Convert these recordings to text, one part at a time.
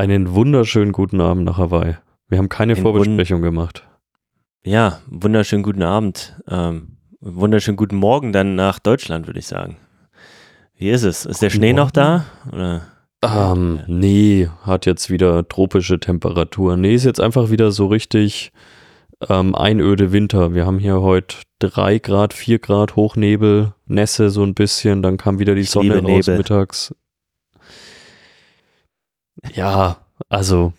Einen wunderschönen guten Abend nach Hawaii. Wir haben keine Ein Vorbesprechung gemacht. Ja, wunderschönen guten Abend. Ähm, wunderschönen guten Morgen dann nach Deutschland, würde ich sagen. Wie ist es? Ist der Guten Schnee noch Morgen. da? Oder? Ähm, nee, hat jetzt wieder tropische Temperatur. Nee, ist jetzt einfach wieder so richtig ähm, einöde Winter. Wir haben hier heute drei Grad, vier Grad Hochnebel, Nässe so ein bisschen, dann kam wieder die Ich Sonne raus Nebel. mittags. Ja, also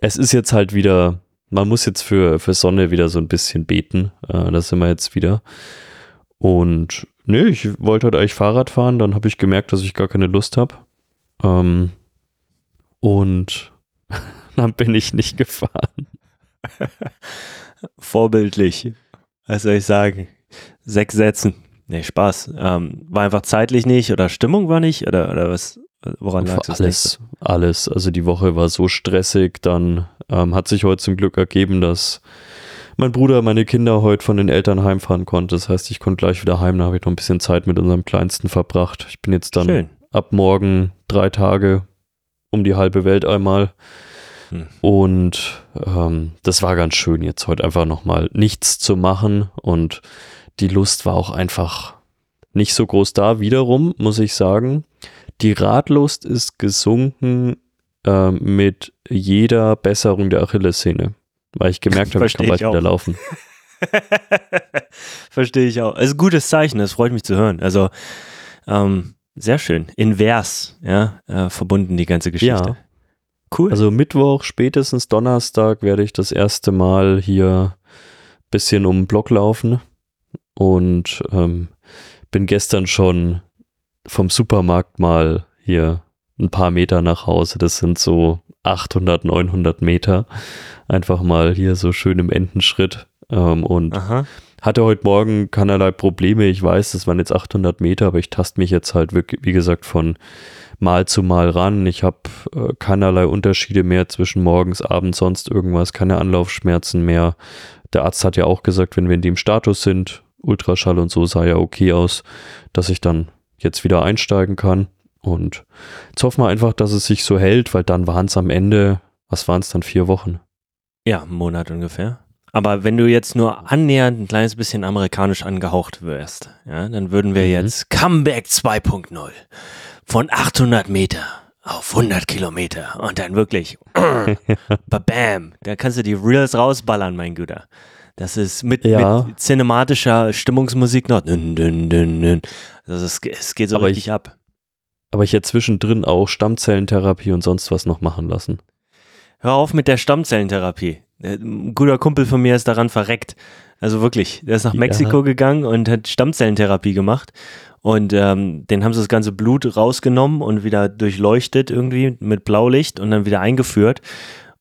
es ist jetzt halt wieder, man muss jetzt für, für Sonne wieder so ein bisschen beten. Äh, da sind wir jetzt wieder. Und nee, ich wollte heute eigentlich Fahrrad fahren, dann habe ich gemerkt, dass ich gar keine Lust habe. Ähm, und dann bin ich nicht gefahren. Vorbildlich. Was soll ich sagen? Sechs Sätzen. Nee, Spaß. Ähm, war einfach zeitlich nicht oder Stimmung war nicht oder, oder was? Woran lag es? alles, alles. Also die Woche war so stressig. Dann ähm, hat sich heute zum Glück ergeben, dass mein Bruder meine Kinder heute von den Eltern heimfahren konnte. Das heißt, ich konnte gleich wieder heim. Da habe ich noch ein bisschen Zeit mit unserem Kleinsten verbracht. Ich bin jetzt dann Schön. ab morgen drei Tage um die halbe Welt einmal. Hm. Und ähm, das war ganz schön, jetzt heute einfach nochmal nichts zu machen. Und die Lust war auch einfach nicht so groß da. Wiederum muss ich sagen, die Radlust ist gesunken ähm, mit jeder Besserung der Achillessehne. Weil ich gemerkt habe, ich kann bald ich wieder laufen. Verstehe ich auch. Also gutes Zeichen, das freut mich zu hören. Also ähm, sehr schön. Invers, ja, äh, verbunden die ganze Geschichte. Ja. Cool. Also Mittwoch, spätestens Donnerstag werde ich das erste Mal hier ein bisschen um den Block laufen und ähm, bin gestern schon vom Supermarkt mal hier ein paar Meter nach Hause. Das sind so 800, 900 Meter. Einfach mal hier so schön im Entenschritt ähm, und Aha. hatte heute Morgen keinerlei Probleme. Ich weiß, das waren jetzt 800 Meter, aber ich taste mich jetzt halt wirklich, wie gesagt, von Mal zu Mal ran. Ich habe äh, keinerlei Unterschiede mehr zwischen morgens, abends, sonst irgendwas, keine Anlaufschmerzen mehr. Der Arzt hat ja auch gesagt, wenn wir in dem Status sind, Ultraschall und so sah ja okay aus, dass ich dann jetzt wieder einsteigen kann. Und jetzt hoffen wir einfach, dass es sich so hält, weil dann waren es am Ende, was waren es dann, vier Wochen? Ja, einen Monat ungefähr. Aber wenn du jetzt nur annähernd ein kleines bisschen amerikanisch angehaucht wärst, ja, dann würden wir Mhm. jetzt Comeback 2.0 von 800 Meter auf 100 Kilometer und dann wirklich bam, da kannst du die Reels rausballern, mein Guter. Das ist mit, Ja. mit cinematischer Stimmungsmusik noch. Dün, dün, dün. Das ist, es geht so Aber richtig ich- ab. Aber ich hätte zwischendrin auch Stammzellentherapie und sonst was noch machen lassen. Hör auf mit der Stammzellentherapie. Ein guter Kumpel von mir ist daran verreckt. Also wirklich, der ist nach Ja. Mexiko gegangen und hat Stammzellentherapie gemacht. Und ähm, den haben sie das ganze Blut rausgenommen und wieder durchleuchtet irgendwie mit Blaulicht und dann wieder eingeführt.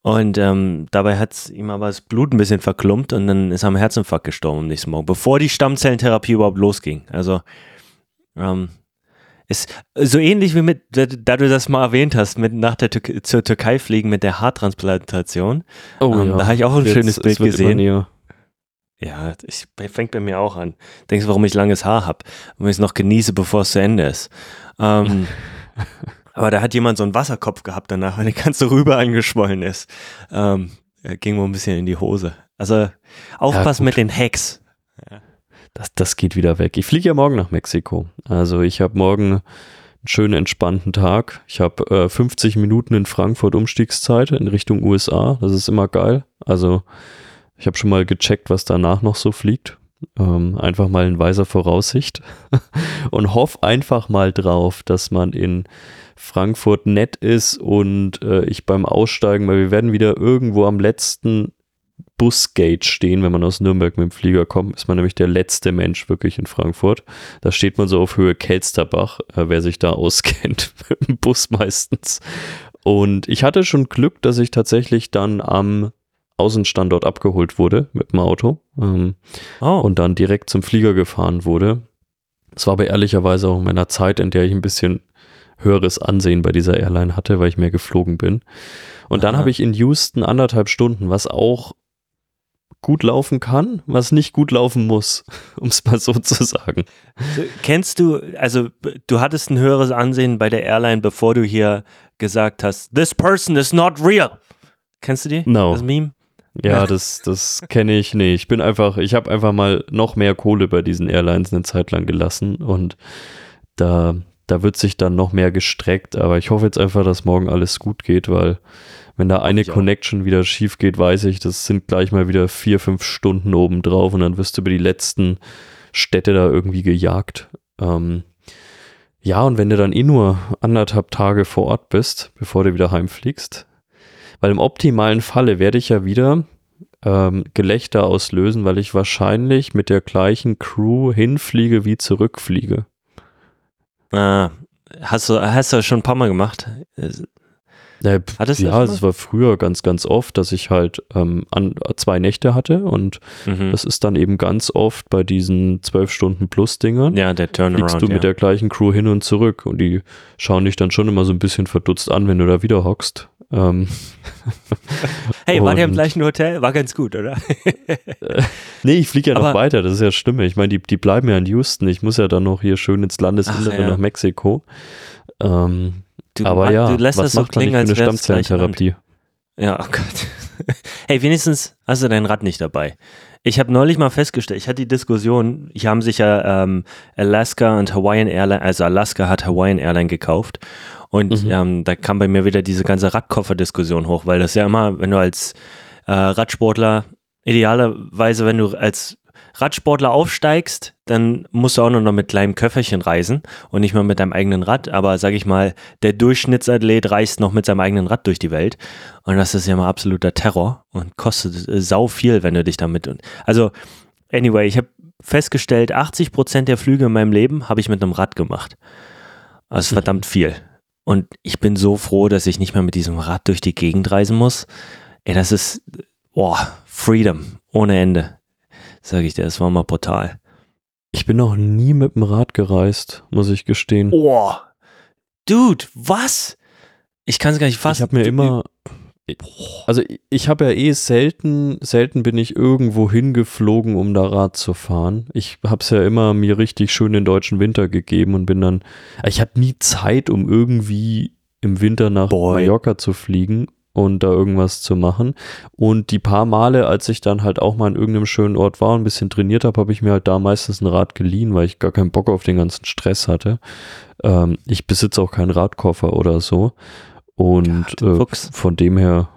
Und ähm, dabei hat ihm aber das Blut ein bisschen verklumpt und dann ist er am Herzinfarkt gestorben am nächsten Morgen, bevor die Stammzellentherapie überhaupt losging. Also ähm, ist so ähnlich wie mit, da, du das mal erwähnt hast, mit nach der Tür zur Türkei fliegen mit der Haartransplantation. Oh Ähm, da habe ich auch ein Jetzt, schönes es Bild gesehen. Ja, ich, fängt bei mir auch an. Denkst du, warum ich langes Haar habe? Und ich es noch genieße, bevor es zu Ende ist. Ähm, aber da hat jemand so einen Wasserkopf gehabt danach, weil die ganze Rübe angeschwollen ist. Ähm, er ging wohl ein bisschen in die Hose. Also aufpassen gut. mit den Hacks. Das, das geht wieder weg. Ich fliege ja morgen nach Mexiko. Also ich habe morgen einen schönen entspannten Tag. Ich habe äh, 50 Minuten in Frankfurt Umstiegszeit in Richtung USA. Das ist immer geil. Also ich habe schon mal gecheckt, was danach noch so fliegt. Ähm, einfach mal in weiser Voraussicht. und hoff einfach mal drauf, dass man in Frankfurt nett ist und äh, ich beim Aussteigen, weil wir werden wieder irgendwo am letzten Busgate stehen, wenn man aus Nürnberg mit dem Flieger kommt, ist man nämlich der letzte Mensch wirklich in Frankfurt. Da steht man so auf Höhe Kelsterbach, äh, wer sich da auskennt, mit dem Bus meistens. Und ich hatte schon Glück, dass ich tatsächlich dann am Außenstandort abgeholt wurde mit dem Auto ähm, Oh, und dann direkt zum Flieger gefahren wurde. Es war aber ehrlicherweise auch in meiner Zeit, in der ich ein bisschen höheres Ansehen bei dieser Airline hatte, weil ich mehr geflogen bin. Und dann habe ich in Houston anderthalb Stunden, was auch gut laufen kann, was nicht gut laufen muss, um es mal so zu sagen. So, Kennst du, also du hattest ein höheres Ansehen bei der Airline, bevor du hier gesagt hast, this person is not real. Kennst du die? No. Das Meme? Ja, das, das kenne ich nicht. Ich bin einfach, ich habe einfach mal noch mehr Kohle bei diesen Airlines eine Zeit lang gelassen und da, da wird sich dann noch mehr gestreckt, aber ich hoffe jetzt einfach, dass morgen alles gut geht, weil wenn da eine Connection wieder schief geht, weiß ich, das sind gleich mal wieder vier, fünf Stunden obendrauf und dann wirst du über die letzten Städte da irgendwie gejagt. Ähm, ja, und wenn du dann eh nur anderthalb Tage vor Ort bist, bevor du wieder heimfliegst, weil im optimalen Falle werde ich ja wieder ähm, Gelächter auslösen, weil ich wahrscheinlich mit der gleichen Crew hinfliege wie zurückfliege. Ah, hast du, hast du schon ein paar Mal gemacht? Ja, ja es war früher ganz, ganz oft, dass ich halt ähm, an, zwei Nächte hatte und mhm. das ist dann eben ganz oft bei diesen zwölf Stunden plus Dingern. Ja, der Turnaround. Fliegst du ja. mit der gleichen Crew hin und zurück und die schauen dich dann schon immer so ein bisschen verdutzt an, wenn du da wieder hockst. Ähm hey, war der im gleichen Hotel? War ganz gut, oder? nee, ich fliege ja noch weiter, das ist ja schlimm. Ich meine, die, die bleiben ja in Houston. Ich muss ja dann noch hier schön ins Landesinnere ja. nach Mexiko. Ähm, Du, aber ja, du lässt was das so klingen, als wäre eine Stammzellentherapie? Ja, oh Gott. hey, wenigstens hast du dein Rad nicht dabei. Ich habe neulich mal festgestellt, ich hatte die Diskussion, hier haben sich ja ähm, Alaska und Hawaiian Airline, also Alaska hat Hawaiian Airline gekauft und mhm. ähm, da kam bei mir wieder diese ganze Radkoffer-Diskussion hoch, weil das ja immer, wenn du als äh, Radsportler, idealerweise, wenn du als Radsportler aufsteigst, dann musst du auch noch mit kleinem Köfferchen reisen und nicht mal mit deinem eigenen Rad. Aber sag ich mal, der Durchschnittsathlet reist noch mit seinem eigenen Rad durch die Welt. Und das ist ja mal absoluter Terror und kostet äh, sau viel, wenn du dich damit. Also, anyway, ich habe festgestellt, 80 Prozent der Flüge in meinem Leben habe ich mit einem Rad gemacht. Das ist verdammt viel. Und ich bin so froh, dass ich nicht mehr mit diesem Rad durch die Gegend reisen muss. Ey, das ist, boah, Freedom ohne Ende sage ich dir, es war mal brutal. Ich bin noch nie mit dem Rad gereist, muss ich gestehen. Oh, Dude, was? Ich kann es gar nicht fassen. Ich habe mir immer, also ich habe ja eh selten, selten bin ich irgendwo hingeflogen, um da Rad zu fahren. Ich habe es ja immer mir richtig schön den deutschen Winter gegeben und bin dann, ich hatte nie Zeit, um irgendwie im Winter nach Boy. Mallorca zu fliegen und da irgendwas zu machen. Und die paar Male, als ich dann halt auch mal in irgendeinem schönen Ort war und ein bisschen trainiert habe, habe ich mir halt da meistens ein Rad geliehen, weil ich gar keinen Bock auf den ganzen Stress hatte. Ähm, ich besitze auch keinen Radkoffer oder so. Und ja, äh, von dem her,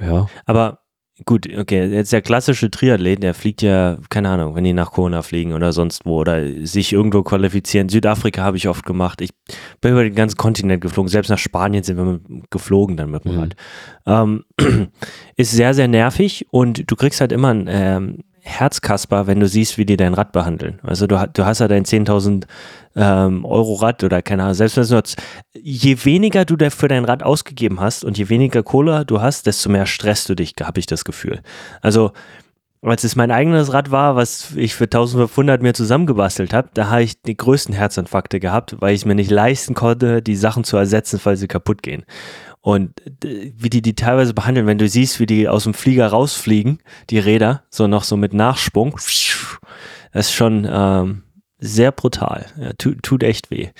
ja. Aber Gut, okay, jetzt der klassische Triathlet, der fliegt ja, keine Ahnung, wenn die nach Kona fliegen oder sonst wo oder sich irgendwo qualifizieren. Südafrika habe ich oft gemacht. Ich bin über den ganzen Kontinent geflogen. Selbst nach Spanien sind wir geflogen dann mit dem mhm. Rad. Ähm, ist sehr, sehr nervig und du kriegst halt immer ein ähm, Herzkasper, wenn du siehst, wie die dein Rad behandeln. Also du, du hast ja dein 10.000 ähm, Euro Rad oder keine Ahnung, selbst wenn es nur, je weniger du für dein Rad ausgegeben hast und je weniger Kohle du hast, desto mehr stresst du dich, habe ich das Gefühl. Also als es mein eigenes Rad war, was ich für 1500 mir zusammengebastelt habe, da habe ich die größten Herzinfarkte gehabt, weil ich mir nicht leisten konnte, die Sachen zu ersetzen, falls sie kaputt gehen. Und wie die die teilweise behandeln, wenn du siehst, wie die aus dem Flieger rausfliegen, die Räder, so noch so mit Nachsprung, das ist schon ähm, sehr brutal. Ja, tut, tut echt weh.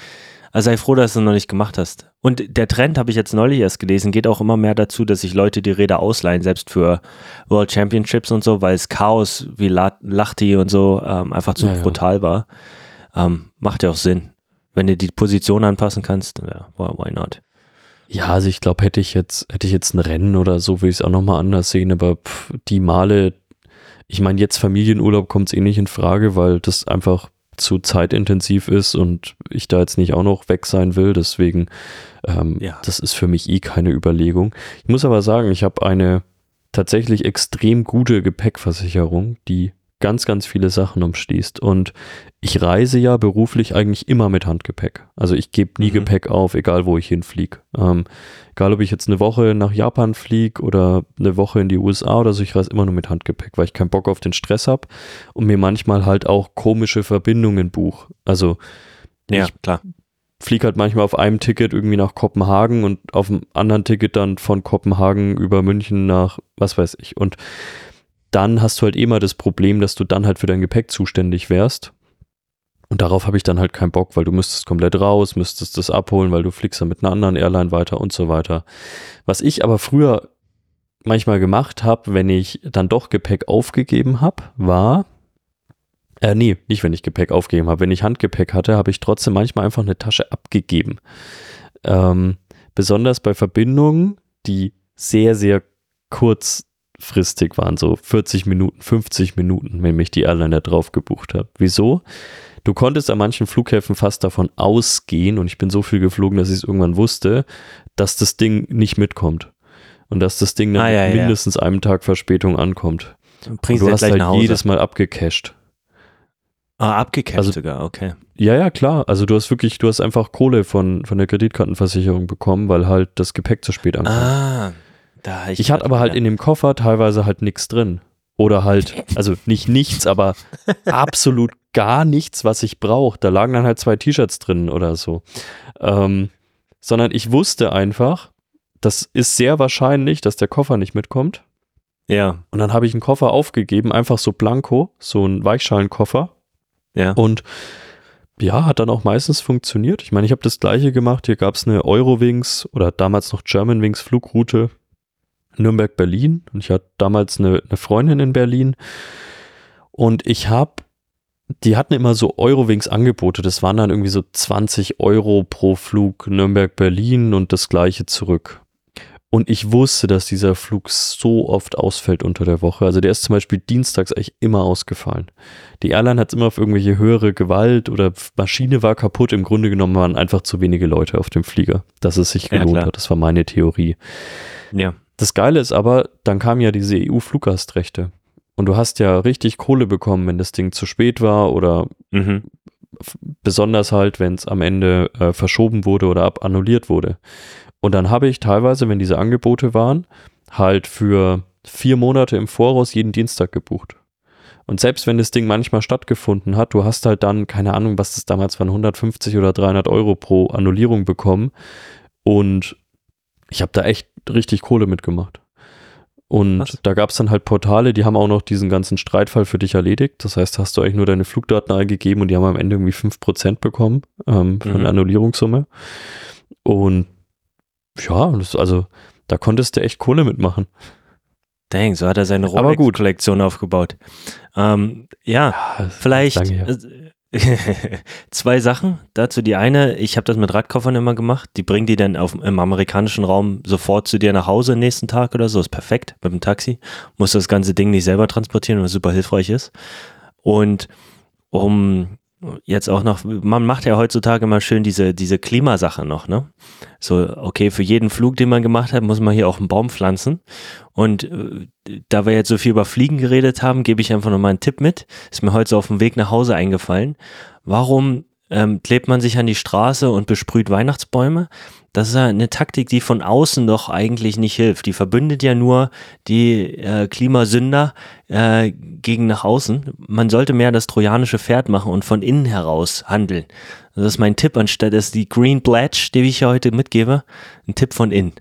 Also sei froh, dass du es noch nicht gemacht hast. Und der Trend, habe ich jetzt neulich erst gelesen, geht auch immer mehr dazu, dass sich Leute die Räder ausleihen, selbst für World Championships und so, weil es Chaos wie Lachti und so ähm, einfach zu ja, brutal ja. war. Ähm, macht ja auch Sinn. Wenn du die Position anpassen kannst, ja, why not? Ja, also ich glaube, hätte ich jetzt, hätte ich jetzt ein Rennen oder so, würde ich es auch nochmal anders sehen, aber pff, die Male, ich meine, jetzt Familienurlaub kommt es eh nicht in Frage, weil das einfach zu zeitintensiv ist und ich da jetzt nicht auch noch weg sein will. Deswegen, ähm, ja. das ist für mich eh keine Überlegung. Ich muss aber sagen, ich habe eine tatsächlich extrem gute Gepäckversicherung, die ganz, ganz viele Sachen umschließt. Und ich reise ja beruflich eigentlich immer mit Handgepäck. Also ich gebe nie mhm. Gepäck auf, egal wo ich hinfliege. Ähm, egal ob ich jetzt eine Woche nach Japan fliege oder eine Woche in die USA oder so, ich reise immer nur mit Handgepäck, weil ich keinen Bock auf den Stress habe und mir manchmal halt auch komische Verbindungen buch. Also ja, klar. Fliege halt manchmal auf einem Ticket irgendwie nach Kopenhagen und auf dem anderen Ticket dann von Kopenhagen über München nach was weiß ich. Und dann hast du halt immer das Problem, dass du dann halt für dein Gepäck zuständig wärst. Und darauf habe ich dann halt keinen Bock, weil du müsstest komplett raus, müsstest das abholen, weil du fliegst dann mit einer anderen Airline weiter und so weiter. Was ich aber früher manchmal gemacht habe, wenn ich dann doch Gepäck aufgegeben habe, war, äh, nee, nicht wenn ich Gepäck aufgegeben habe. Wenn ich Handgepäck hatte, habe ich trotzdem manchmal einfach eine Tasche abgegeben. Ähm, besonders bei Verbindungen, die sehr, sehr kurzfristig waren, so 40 Minuten, 50 Minuten, wenn mich die Airline da drauf gebucht hat. Wieso? Du konntest an manchen Flughäfen fast davon ausgehen, und ich bin so viel geflogen, dass ich es irgendwann wusste, dass das Ding nicht mitkommt. Und dass das Ding dann Ah, ja, mit ja. mindestens einem Tag Verspätung ankommt. Bringst und du hast halt jedes Mal abgecached. ah, abgecasht Also- sogar, okay. Ja, ja, klar. Also du hast wirklich, du hast einfach Kohle von, von der Kreditkartenversicherung bekommen, weil halt das Gepäck zu spät ankam. Ah, da ich hatte aber halt in dem Koffer teilweise halt nichts drin. Oder halt, also nicht nichts, aber absolut gar nichts, was ich brauche. Da lagen dann halt zwei T-Shirts drin oder so. Ähm, sondern ich wusste einfach, das ist sehr wahrscheinlich, dass der Koffer nicht mitkommt. Ja, Und dann habe ich einen Koffer aufgegeben, einfach so blanko, so ein Weichschalenkoffer. ja. Und ja, hat dann auch meistens funktioniert. Ich meine, ich habe das gleiche gemacht. Hier gab es eine Eurowings oder damals noch Germanwings Flugroute Nürnberg-Berlin. Und ich hatte damals eine, eine Freundin in Berlin. Und ich habe, die hatten immer so Eurowings-Angebote. Das waren dann irgendwie so 20 Euro pro Flug Nürnberg-Berlin und das gleiche zurück. Und ich wusste, dass dieser Flug so oft ausfällt unter der Woche. Also der ist zum Beispiel dienstags eigentlich immer ausgefallen. Die Airline hat immer auf irgendwelche höhere Gewalt oder Maschine war kaputt. Im Grunde genommen waren einfach zu wenige Leute auf dem Flieger, dass es sich Ja, gelohnt klar. hat. Das war meine Theorie. ja. Das Geile ist aber, dann kamen ja diese EU-Fluggastrechte. Und du hast ja richtig Kohle bekommen, wenn das Ding zu spät war oder Mhm. besonders halt, wenn es am Ende äh, verschoben wurde oder ab annulliert wurde. Und dann habe ich teilweise, wenn diese Angebote waren, halt für vier Monate im Voraus jeden Dienstag gebucht. Und selbst wenn das Ding manchmal stattgefunden hat, du hast halt dann, keine Ahnung, was das damals waren, 150 oder 300 Euro pro Annullierung bekommen. Und ich habe da echt richtig Kohle mitgemacht. Und Krass. da gab es dann halt Portale, die haben auch noch diesen ganzen Streitfall für dich erledigt. Das heißt, hast du eigentlich nur deine Flugdaten eingegeben und die haben am Ende irgendwie 5% bekommen ähm, von Mhm. der Annullierungssumme. Und ja, das, also da konntest du echt Kohle mitmachen. Dang, so hat er seine. Rolex-Kollektion aufgebaut. Ähm, ja, vielleicht Lange her. zwei Sachen. Dazu die eine, ich habe das mit Radkoffern immer gemacht. Die bringen die dann auf, im amerikanischen Raum sofort zu dir nach Hause am nächsten Tag oder so. Ist perfekt mit dem Taxi. Muss das ganze Ding nicht selber transportieren, was super hilfreich ist. Und um jetzt auch noch, man macht ja heutzutage mal schön diese, diese Klimasache noch, ne? So, okay, für jeden Flug, den man gemacht hat, muss man hier auch einen Baum pflanzen. Und äh, da wir jetzt so viel über Fliegen geredet haben, gebe ich einfach nochmal einen Tipp mit. Ist mir heute so auf dem Weg nach Hause eingefallen. Warum ähm, klebt man sich an die Straße und besprüht Weihnachtsbäume? Das ist eine Taktik, die von außen doch eigentlich nicht hilft. Die verbündet ja nur die äh, Klimasünder äh, gegen nach außen. Man sollte mehr das trojanische Pferd machen und von innen heraus handeln. Das ist mein Tipp, anstatt es die Green Pledge, die ich hier heute mitgebe, ein Tipp von innen.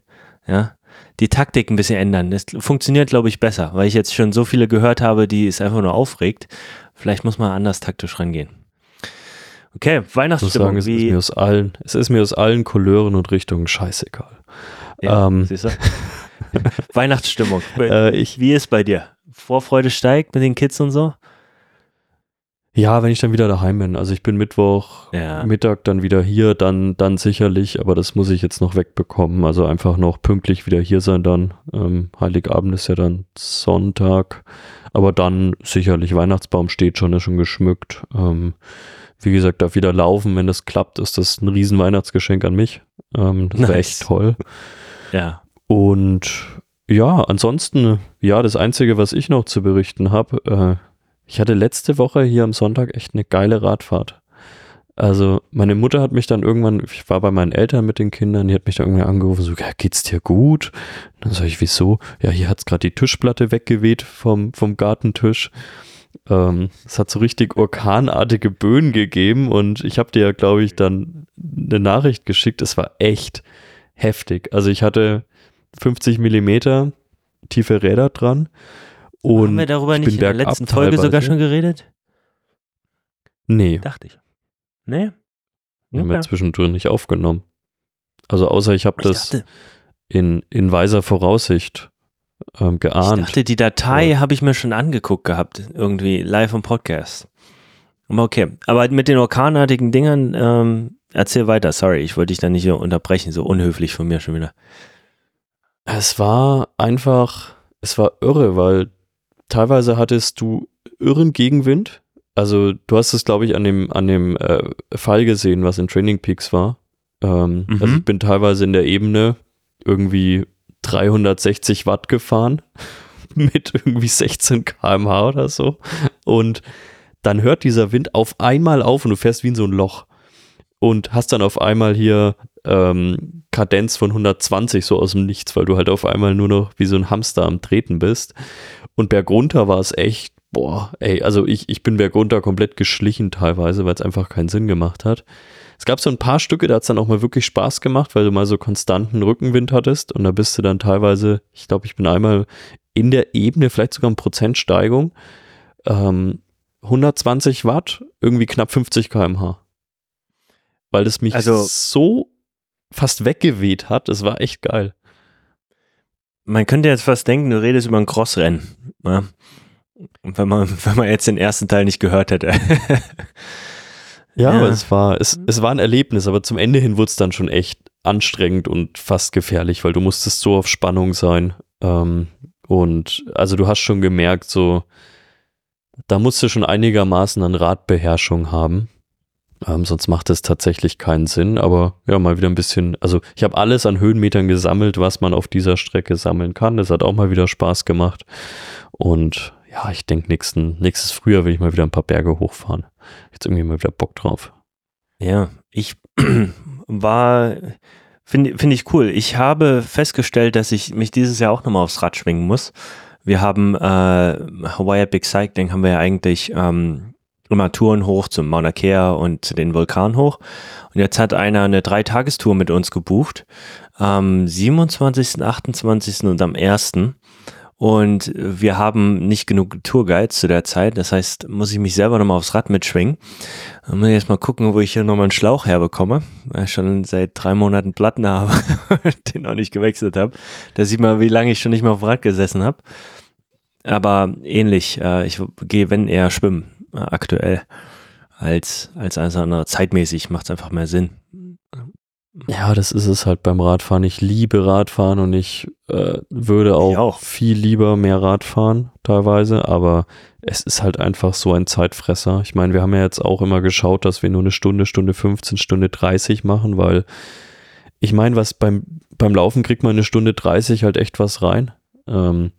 Ja, die Taktik ein bisschen ändern. Das funktioniert, glaube ich, besser, weil ich jetzt schon so viele gehört habe, die es einfach nur aufregt. Vielleicht muss man anders taktisch rangehen. Okay, Weihnachtsstimmung. sagen, es ist, mir aus allen, es ist mir aus allen Couleuren und Richtungen scheißegal. ja, ähm, siehst du? Weihnachtsstimmung. Äh, ich, Wie ist bei dir? Vorfreude steigt mit den Kids und so? ja, wenn ich dann wieder daheim bin. Also ich bin Mittwoch Ja. Mittag dann wieder hier, dann, dann sicherlich, aber das muss ich jetzt noch wegbekommen. Also einfach noch pünktlich wieder hier sein dann. Ähm, Heiligabend ist ja dann Sonntag. Aber dann sicherlich, Weihnachtsbaum steht schon, ist schon geschmückt. Ähm, wie gesagt, darf wieder laufen. Wenn das klappt, ist das ein riesen Weihnachtsgeschenk an mich. Ähm, das wäre Nice. echt toll. Ja. Und ja, ansonsten, ja, das Einzige, was ich noch zu berichten habe, äh, ich hatte letzte Woche hier am Sonntag echt eine geile Radfahrt. Also meine Mutter hat mich dann irgendwann, ich war bei meinen Eltern mit den Kindern, die hat mich dann irgendwie angerufen, so, ja, geht's dir gut? Dann sage ich, wieso? Ja, hier hat's gerade die Tischplatte weggeweht vom, vom Gartentisch. Ähm, es hat so richtig orkanartige Böen gegeben und ich habe dir ja, glaube ich, dann eine Nachricht geschickt. Es war echt heftig. Also ich hatte 50 Millimeter tiefe Räder dran. Und Haben wir darüber ich nicht in der letzten Folge sogar schon geredet? Nee, Dachte ich. Nee. Haben wir zwischendrin nicht aufgenommen. Also außer ich habe das dachte, in, in weiser Voraussicht ähm, ich geahnt. dachte, die Datei habe ich mir schon angeguckt gehabt, irgendwie live im Podcast. Okay, aber mit den orkanartigen Dingern, ähm, erzähl weiter, sorry, ich wollte dich da nicht unterbrechen, so unhöflich von mir schon wieder. Es war einfach, es war irre, weil teilweise hattest du irren Gegenwind. Also du hast es, glaube ich, an dem, an dem äh, Fall gesehen, was in Training Peaks war. Ähm, Mhm. Also ich bin teilweise in der Ebene irgendwie 360 Watt gefahren mit irgendwie 16 km/h oder so. Und dann hört dieser Wind auf einmal auf und du fährst wie in so ein Loch. Und hast dann auf einmal hier ähm, Kadenz von 120 so aus dem Nichts, weil du halt auf einmal nur noch wie so ein Hamster am Treten bist. Und bergunter war es echt, boah, ey, also ich, ich bin bergunter komplett geschlichen teilweise, weil es einfach keinen Sinn gemacht hat. Es gab so ein paar Stücke, da hat es dann auch mal wirklich Spaß gemacht, weil du mal so konstanten Rückenwind hattest und da bist du dann teilweise, ich glaube, ich bin einmal in der Ebene, vielleicht sogar eine Prozentsteigung, ähm, 120 Watt, irgendwie knapp 50 km/h. Weil das mich Also- so fast weggeweht hat, das war echt geil. Man könnte jetzt fast denken, du redest über ein Crossrennen. Und wenn man, wenn man jetzt den ersten Teil nicht gehört hätte. Ja, Ja. aber es war, es, es war ein Erlebnis, aber zum Ende hin wurde es dann schon echt anstrengend und fast gefährlich, weil du musstest so auf Spannung sein. Ähm, und also du hast schon gemerkt, so, da musst du schon einigermaßen an Radbeherrschung haben. Ähm, sonst macht es tatsächlich keinen Sinn, aber ja, mal wieder ein bisschen, also ich habe alles an Höhenmetern gesammelt, was man auf dieser Strecke sammeln kann. Das hat auch mal wieder Spaß gemacht. Und ja, ich denke, nächsten, nächstes Frühjahr will ich mal wieder ein paar Berge hochfahren. Jetzt irgendwie mal wieder Bock drauf. Ja, ich war, finde find ich cool. Ich habe festgestellt, dass ich mich dieses Jahr auch nochmal aufs Rad schwingen muss. Wir haben äh, Hawaii Epic Cycling haben wir ja eigentlich ähm, immer Touren hoch zum Mauna Kea und zu den Vulkan hoch. Und jetzt hat einer eine Dreitagestour mit uns gebucht. Am 27., 28. und am 1. Und wir haben nicht genug Tourguides zu der Zeit. Das heißt, muss ich mich selber nochmal aufs Rad mitschwingen. Dann muss ich jetzt mal gucken, wo ich hier nochmal einen Schlauch herbekomme. Weil ich schon seit drei Monaten Platten habe, den noch nicht gewechselt habe. Da sieht man, wie lange ich schon nicht mehr auf dem Rad gesessen habe. Aber ähnlich, äh, ich gehe, wenn eher schwimmen, äh, aktuell, als, als alles andere. Zeitmäßig macht es einfach mehr Sinn. Ja, das ist es halt beim Radfahren. Ich liebe Radfahren und ich äh, würde auch, Ich auch. viel lieber mehr Radfahren teilweise, aber es ist halt einfach so ein Zeitfresser. Ich meine, wir haben ja jetzt auch immer geschaut, dass wir nur eine Stunde, Stunde 15, Stunde 30 machen, weil ich meine, was beim, beim Laufen kriegt man eine Stunde 30 halt echt was rein. Ähm,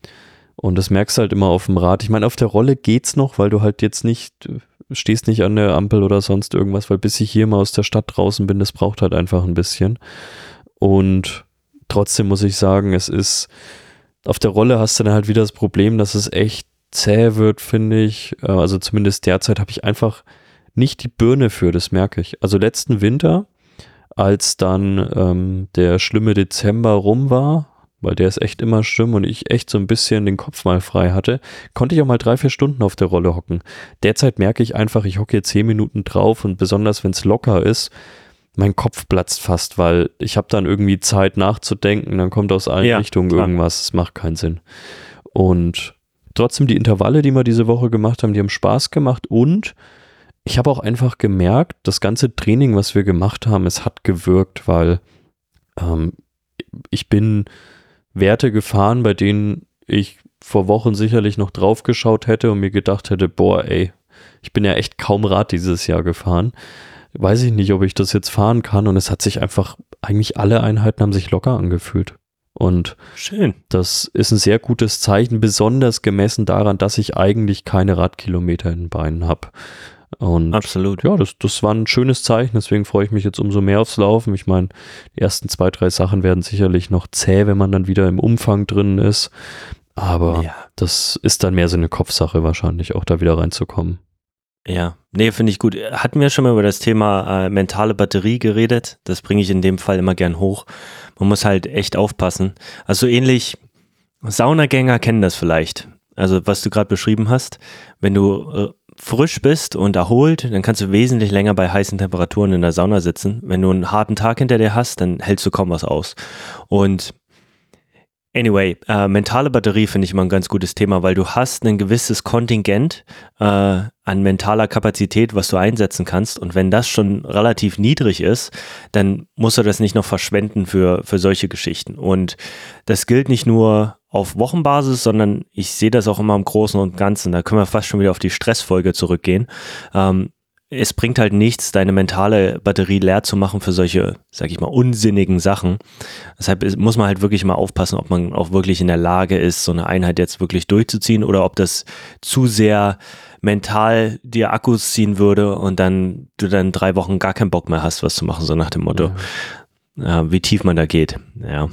und das merkst du halt immer auf dem Rad. Ich meine, auf der Rolle geht's noch, weil du halt jetzt nicht, stehst nicht an der Ampel oder sonst irgendwas, weil bis ich hier mal aus der Stadt draußen bin, das braucht halt einfach ein bisschen. Und trotzdem muss ich sagen, es ist, auf der Rolle hast du dann halt wieder das Problem, dass es echt zäh wird, finde ich. Äh, Also zumindest derzeit habe ich einfach nicht die Birne für, das merke ich. Also letzten Winter, als dann ähm, der schlimme Dezember rum war, weil der ist echt immer schlimm und ich echt so ein bisschen den Kopf mal frei hatte, konnte ich auch mal drei, vier Stunden auf der Rolle hocken. Derzeit merke ich einfach, ich hocke jetzt zehn Minuten drauf und besonders wenn es locker ist, mein Kopf platzt fast, weil ich habe dann irgendwie Zeit nachzudenken, dann kommt aus allen Ja, Richtungen klar. irgendwas, es macht keinen Sinn. Und trotzdem die Intervalle, die wir diese Woche gemacht haben, die haben Spaß gemacht und ich habe auch einfach gemerkt, das ganze Training, was wir gemacht haben, es hat gewirkt, weil ähm, ich bin Werte gefahren, bei denen ich vor Wochen sicherlich noch drauf geschaut hätte und mir gedacht hätte, boah, ey, ich bin ja echt kaum Rad dieses Jahr gefahren. Weiß ich nicht, ob ich das jetzt fahren kann und es hat sich einfach, eigentlich alle Einheiten haben sich locker angefühlt. Und Schön. das ist ein sehr gutes Zeichen, besonders gemessen daran, dass ich eigentlich keine Radkilometer in den Beinen habe. Und Absolut. ja, das, das war ein schönes Zeichen, deswegen freue ich mich jetzt umso mehr aufs Laufen. Ich meine, die ersten zwei, drei Sachen werden sicherlich noch zäh, wenn man dann wieder im Umfang drin ist. Aber Ja. das ist dann mehr so eine Kopfsache wahrscheinlich, auch da wieder reinzukommen. Ja, nee, finde ich gut. Hatten wir schon mal über das Thema äh, mentale Batterie geredet? Das bringe ich in dem Fall immer gern hoch. Man muss halt echt aufpassen. Also ähnlich, Saunagänger kennen das vielleicht. Also was du gerade beschrieben hast, wenn du äh, frisch bist und erholt, dann kannst du wesentlich länger bei heißen Temperaturen in der Sauna sitzen. Wenn du einen harten Tag hinter dir hast, dann hältst du kaum was aus. Und Anyway, äh, mentale Batterie finde ich immer ein ganz gutes Thema, weil du hast ein gewisses Kontingent äh, an mentaler Kapazität, was du einsetzen kannst. Und wenn das schon relativ niedrig ist, dann musst du das nicht noch verschwenden für, für solche Geschichten. Und das gilt nicht nur auf Wochenbasis, sondern ich sehe das auch immer im Großen und Ganzen. Da können wir fast schon wieder auf die Stressfolge zurückgehen. Ähm, es bringt halt nichts, deine mentale Batterie leer zu machen für solche, sag ich mal, unsinnigen Sachen. Deshalb muss man halt wirklich mal aufpassen, ob man auch wirklich in der Lage ist, so eine Einheit jetzt wirklich durchzuziehen oder ob das zu sehr mental dir Akkus ziehen würde und dann du dann drei Wochen gar keinen Bock mehr hast, was zu machen, so nach dem Motto, ja. wie tief man da geht. Ja.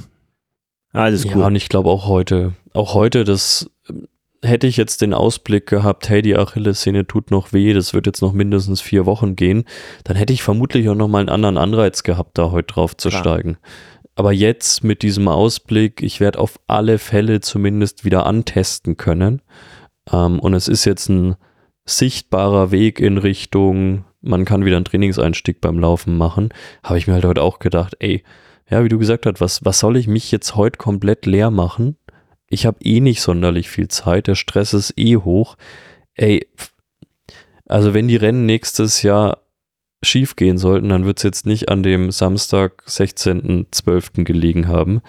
Alles gut. Ja, und ich glaube auch heute, auch heute, das hätte ich jetzt den Ausblick gehabt, hey, die Achillessehne tut noch weh, das wird jetzt noch mindestens vier Wochen gehen, dann hätte ich vermutlich auch noch mal einen anderen Anreiz gehabt, da heute drauf zu Klar. steigen. Aber jetzt mit diesem Ausblick, ich werde auf alle Fälle zumindest wieder antesten können. Ähm, und es ist jetzt ein sichtbarer Weg in Richtung, man kann wieder einen Trainingseinstieg beim Laufen machen, habe ich mir halt heute auch gedacht, ey, ja, wie du gesagt hast, was, was soll ich mich jetzt heute komplett leer machen? ich habe eh nicht sonderlich viel Zeit, der Stress ist eh hoch. Ey, also wenn die Rennen nächstes Jahr schief gehen sollten, dann wird es jetzt nicht an dem Samstag, 16.12. gelegen haben.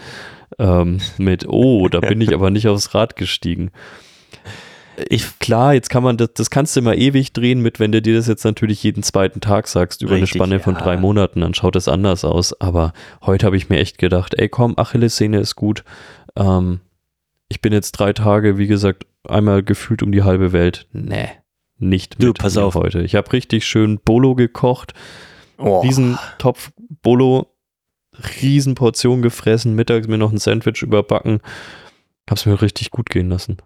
Ähm, mit, oh, da bin ich aber nicht aufs Rad gestiegen. Ich, klar, jetzt kann man das, das kannst du immer ewig drehen mit, wenn du dir das jetzt natürlich jeden zweiten Tag sagst, über Richtig, eine Spanne von drei Monaten, dann schaut das anders aus. Aber heute habe ich mir echt gedacht, ey komm, Achillessehne ist gut. Ähm, ich bin jetzt drei Tage, wie gesagt, einmal gefühlt um die halbe Welt. Nee, nicht du, pass auf. heute. Ich habe richtig schön Bolo gekocht. Oh. Riesentopf Bolo, Riesenportion gefressen, mittags mir noch ein Sandwich überbacken. Hab's mir richtig gut gehen lassen.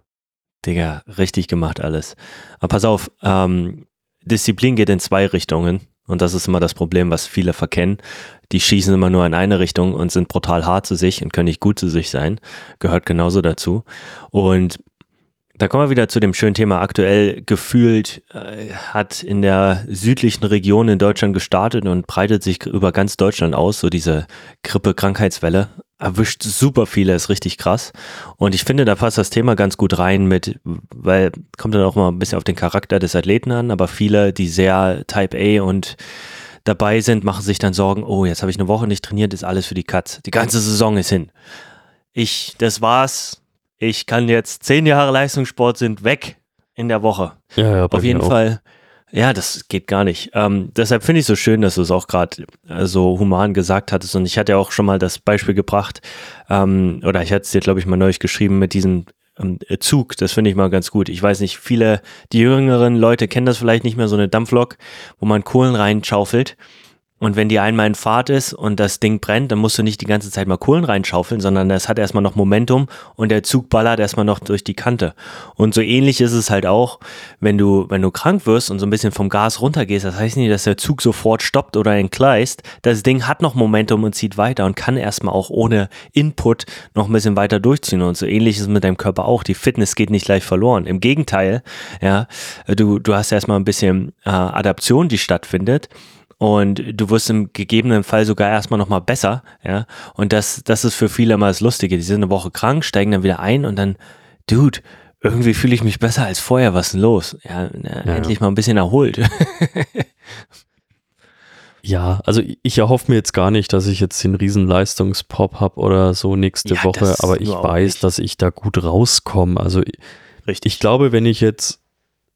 Digga, richtig gemacht alles. Aber pass auf, ähm, Disziplin geht in zwei Richtungen. Und das ist immer das Problem, was viele verkennen. Die schießen immer nur in eine Richtung und sind brutal hart zu sich und können nicht gut zu sich sein. Gehört genauso dazu. Und da kommen wir wieder zu dem schönen Thema. Aktuell gefühlt äh, hat in der südlichen Region in Deutschland gestartet und breitet sich über ganz Deutschland aus, so diese Grippe-Krankheitswelle. Erwischt super viele, ist richtig krass. Und ich finde, da passt das Thema ganz gut rein mit, weil kommt dann auch mal ein bisschen auf den Charakter des Athleten an, aber viele, die sehr Type A und dabei sind, machen sich dann Sorgen, oh, jetzt habe ich eine Woche nicht trainiert, ist alles für die Katz. Die ganze Saison ist hin. Ich, das war's, ich kann jetzt zehn Jahre Leistungssport sind weg in der Woche. Ja, ja, Auf jeden Fall. Ja, das geht gar nicht. Ähm, deshalb finde ich es so schön, dass du es auch gerade äh, so human gesagt hattest. Und ich hatte ja auch schon mal das Beispiel gebracht, ähm, oder ich hatte es dir, glaube ich, mal neulich geschrieben mit diesem ähm, Zug. Das finde ich mal ganz gut. Ich weiß nicht, viele, die jüngeren Leute kennen das vielleicht nicht mehr, so eine Dampflok, wo man Kohlen reinschaufelt. Und wenn die einmal in Fahrt ist und das Ding brennt, dann musst du nicht die ganze Zeit mal Kohlen reinschaufeln, sondern es hat erstmal noch Momentum und der Zug ballert erstmal noch durch die Kante. Und so ähnlich ist es halt auch, wenn du, wenn du krank wirst und so ein bisschen vom Gas runtergehst. Das heißt nicht, dass der Zug sofort stoppt oder entgleist. Das Ding hat noch Momentum und zieht weiter und kann erstmal auch ohne Input noch ein bisschen weiter durchziehen. Und so ähnlich ist es mit deinem Körper auch. Die Fitness geht nicht gleich verloren. Im Gegenteil, ja, du, du hast erstmal ein bisschen äh, Adaption, die stattfindet und du wirst im gegebenen Fall sogar erstmal nochmal besser, ja. Und das, das ist für viele immer das Lustige. Die sind eine Woche krank, steigen dann wieder ein und dann, Dude, irgendwie fühle ich mich besser als vorher, was ist denn los? Ja, na, ja endlich ja. mal ein bisschen erholt. Ja, also ich erhoffe mir jetzt gar nicht, dass ich jetzt den riesen Leistungspop habe oder so nächste ja, Woche, aber ich weiß, dass ich da gut rauskomme. Also Richtig. ich glaube, wenn ich jetzt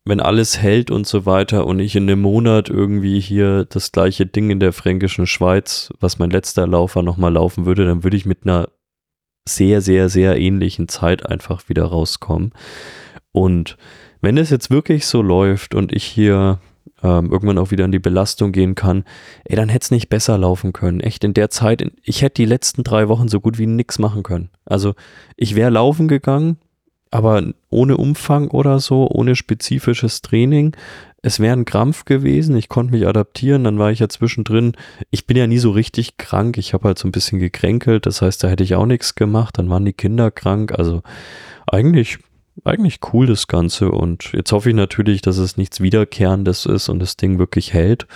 wenn alles hält und so weiter und ich in einem Monat irgendwie hier das gleiche Ding in der fränkischen Schweiz, was mein letzter Laufer nochmal laufen würde, dann würde ich mit einer sehr, sehr, sehr ähnlichen Zeit einfach wieder rauskommen. Und wenn es jetzt wirklich so läuft und ich hier ähm, irgendwann auch wieder in die Belastung gehen kann, ey, dann hätte es nicht besser laufen können. Echt in der Zeit, ich hätte die letzten drei Wochen so gut wie nichts machen können. Also ich wäre laufen gegangen, aber ohne Umfang oder so, ohne spezifisches Training. Es wäre ein Krampf gewesen, ich konnte mich adaptieren, dann war ich ja zwischendrin, ich bin ja nie so richtig krank, ich habe halt so ein bisschen gekränkelt, das heißt, da hätte ich auch nichts gemacht, dann waren die Kinder krank, also eigentlich eigentlich cool, das Ganze. Und jetzt hoffe ich natürlich, dass es nichts Wiederkehrendes ist und das Ding wirklich hält.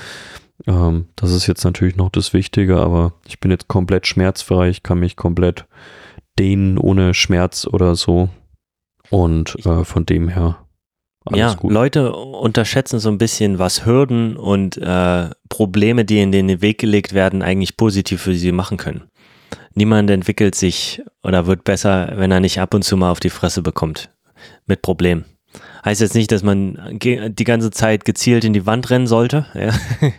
Ähm, das ist jetzt natürlich noch das Wichtige, aber ich bin jetzt komplett schmerzfrei. Ich kann mich komplett dehnen ohne Schmerz oder so. Und äh, von dem her. Alles ja, gut. Leute unterschätzen so ein bisschen, was Hürden und äh, Probleme, die in den Weg gelegt werden, eigentlich positiv für sie machen können. Niemand entwickelt sich oder wird besser, wenn er nicht ab und zu mal auf die Fresse bekommt mit Problemen. Heißt jetzt nicht, dass man die ganze Zeit gezielt in die Wand rennen sollte, ja.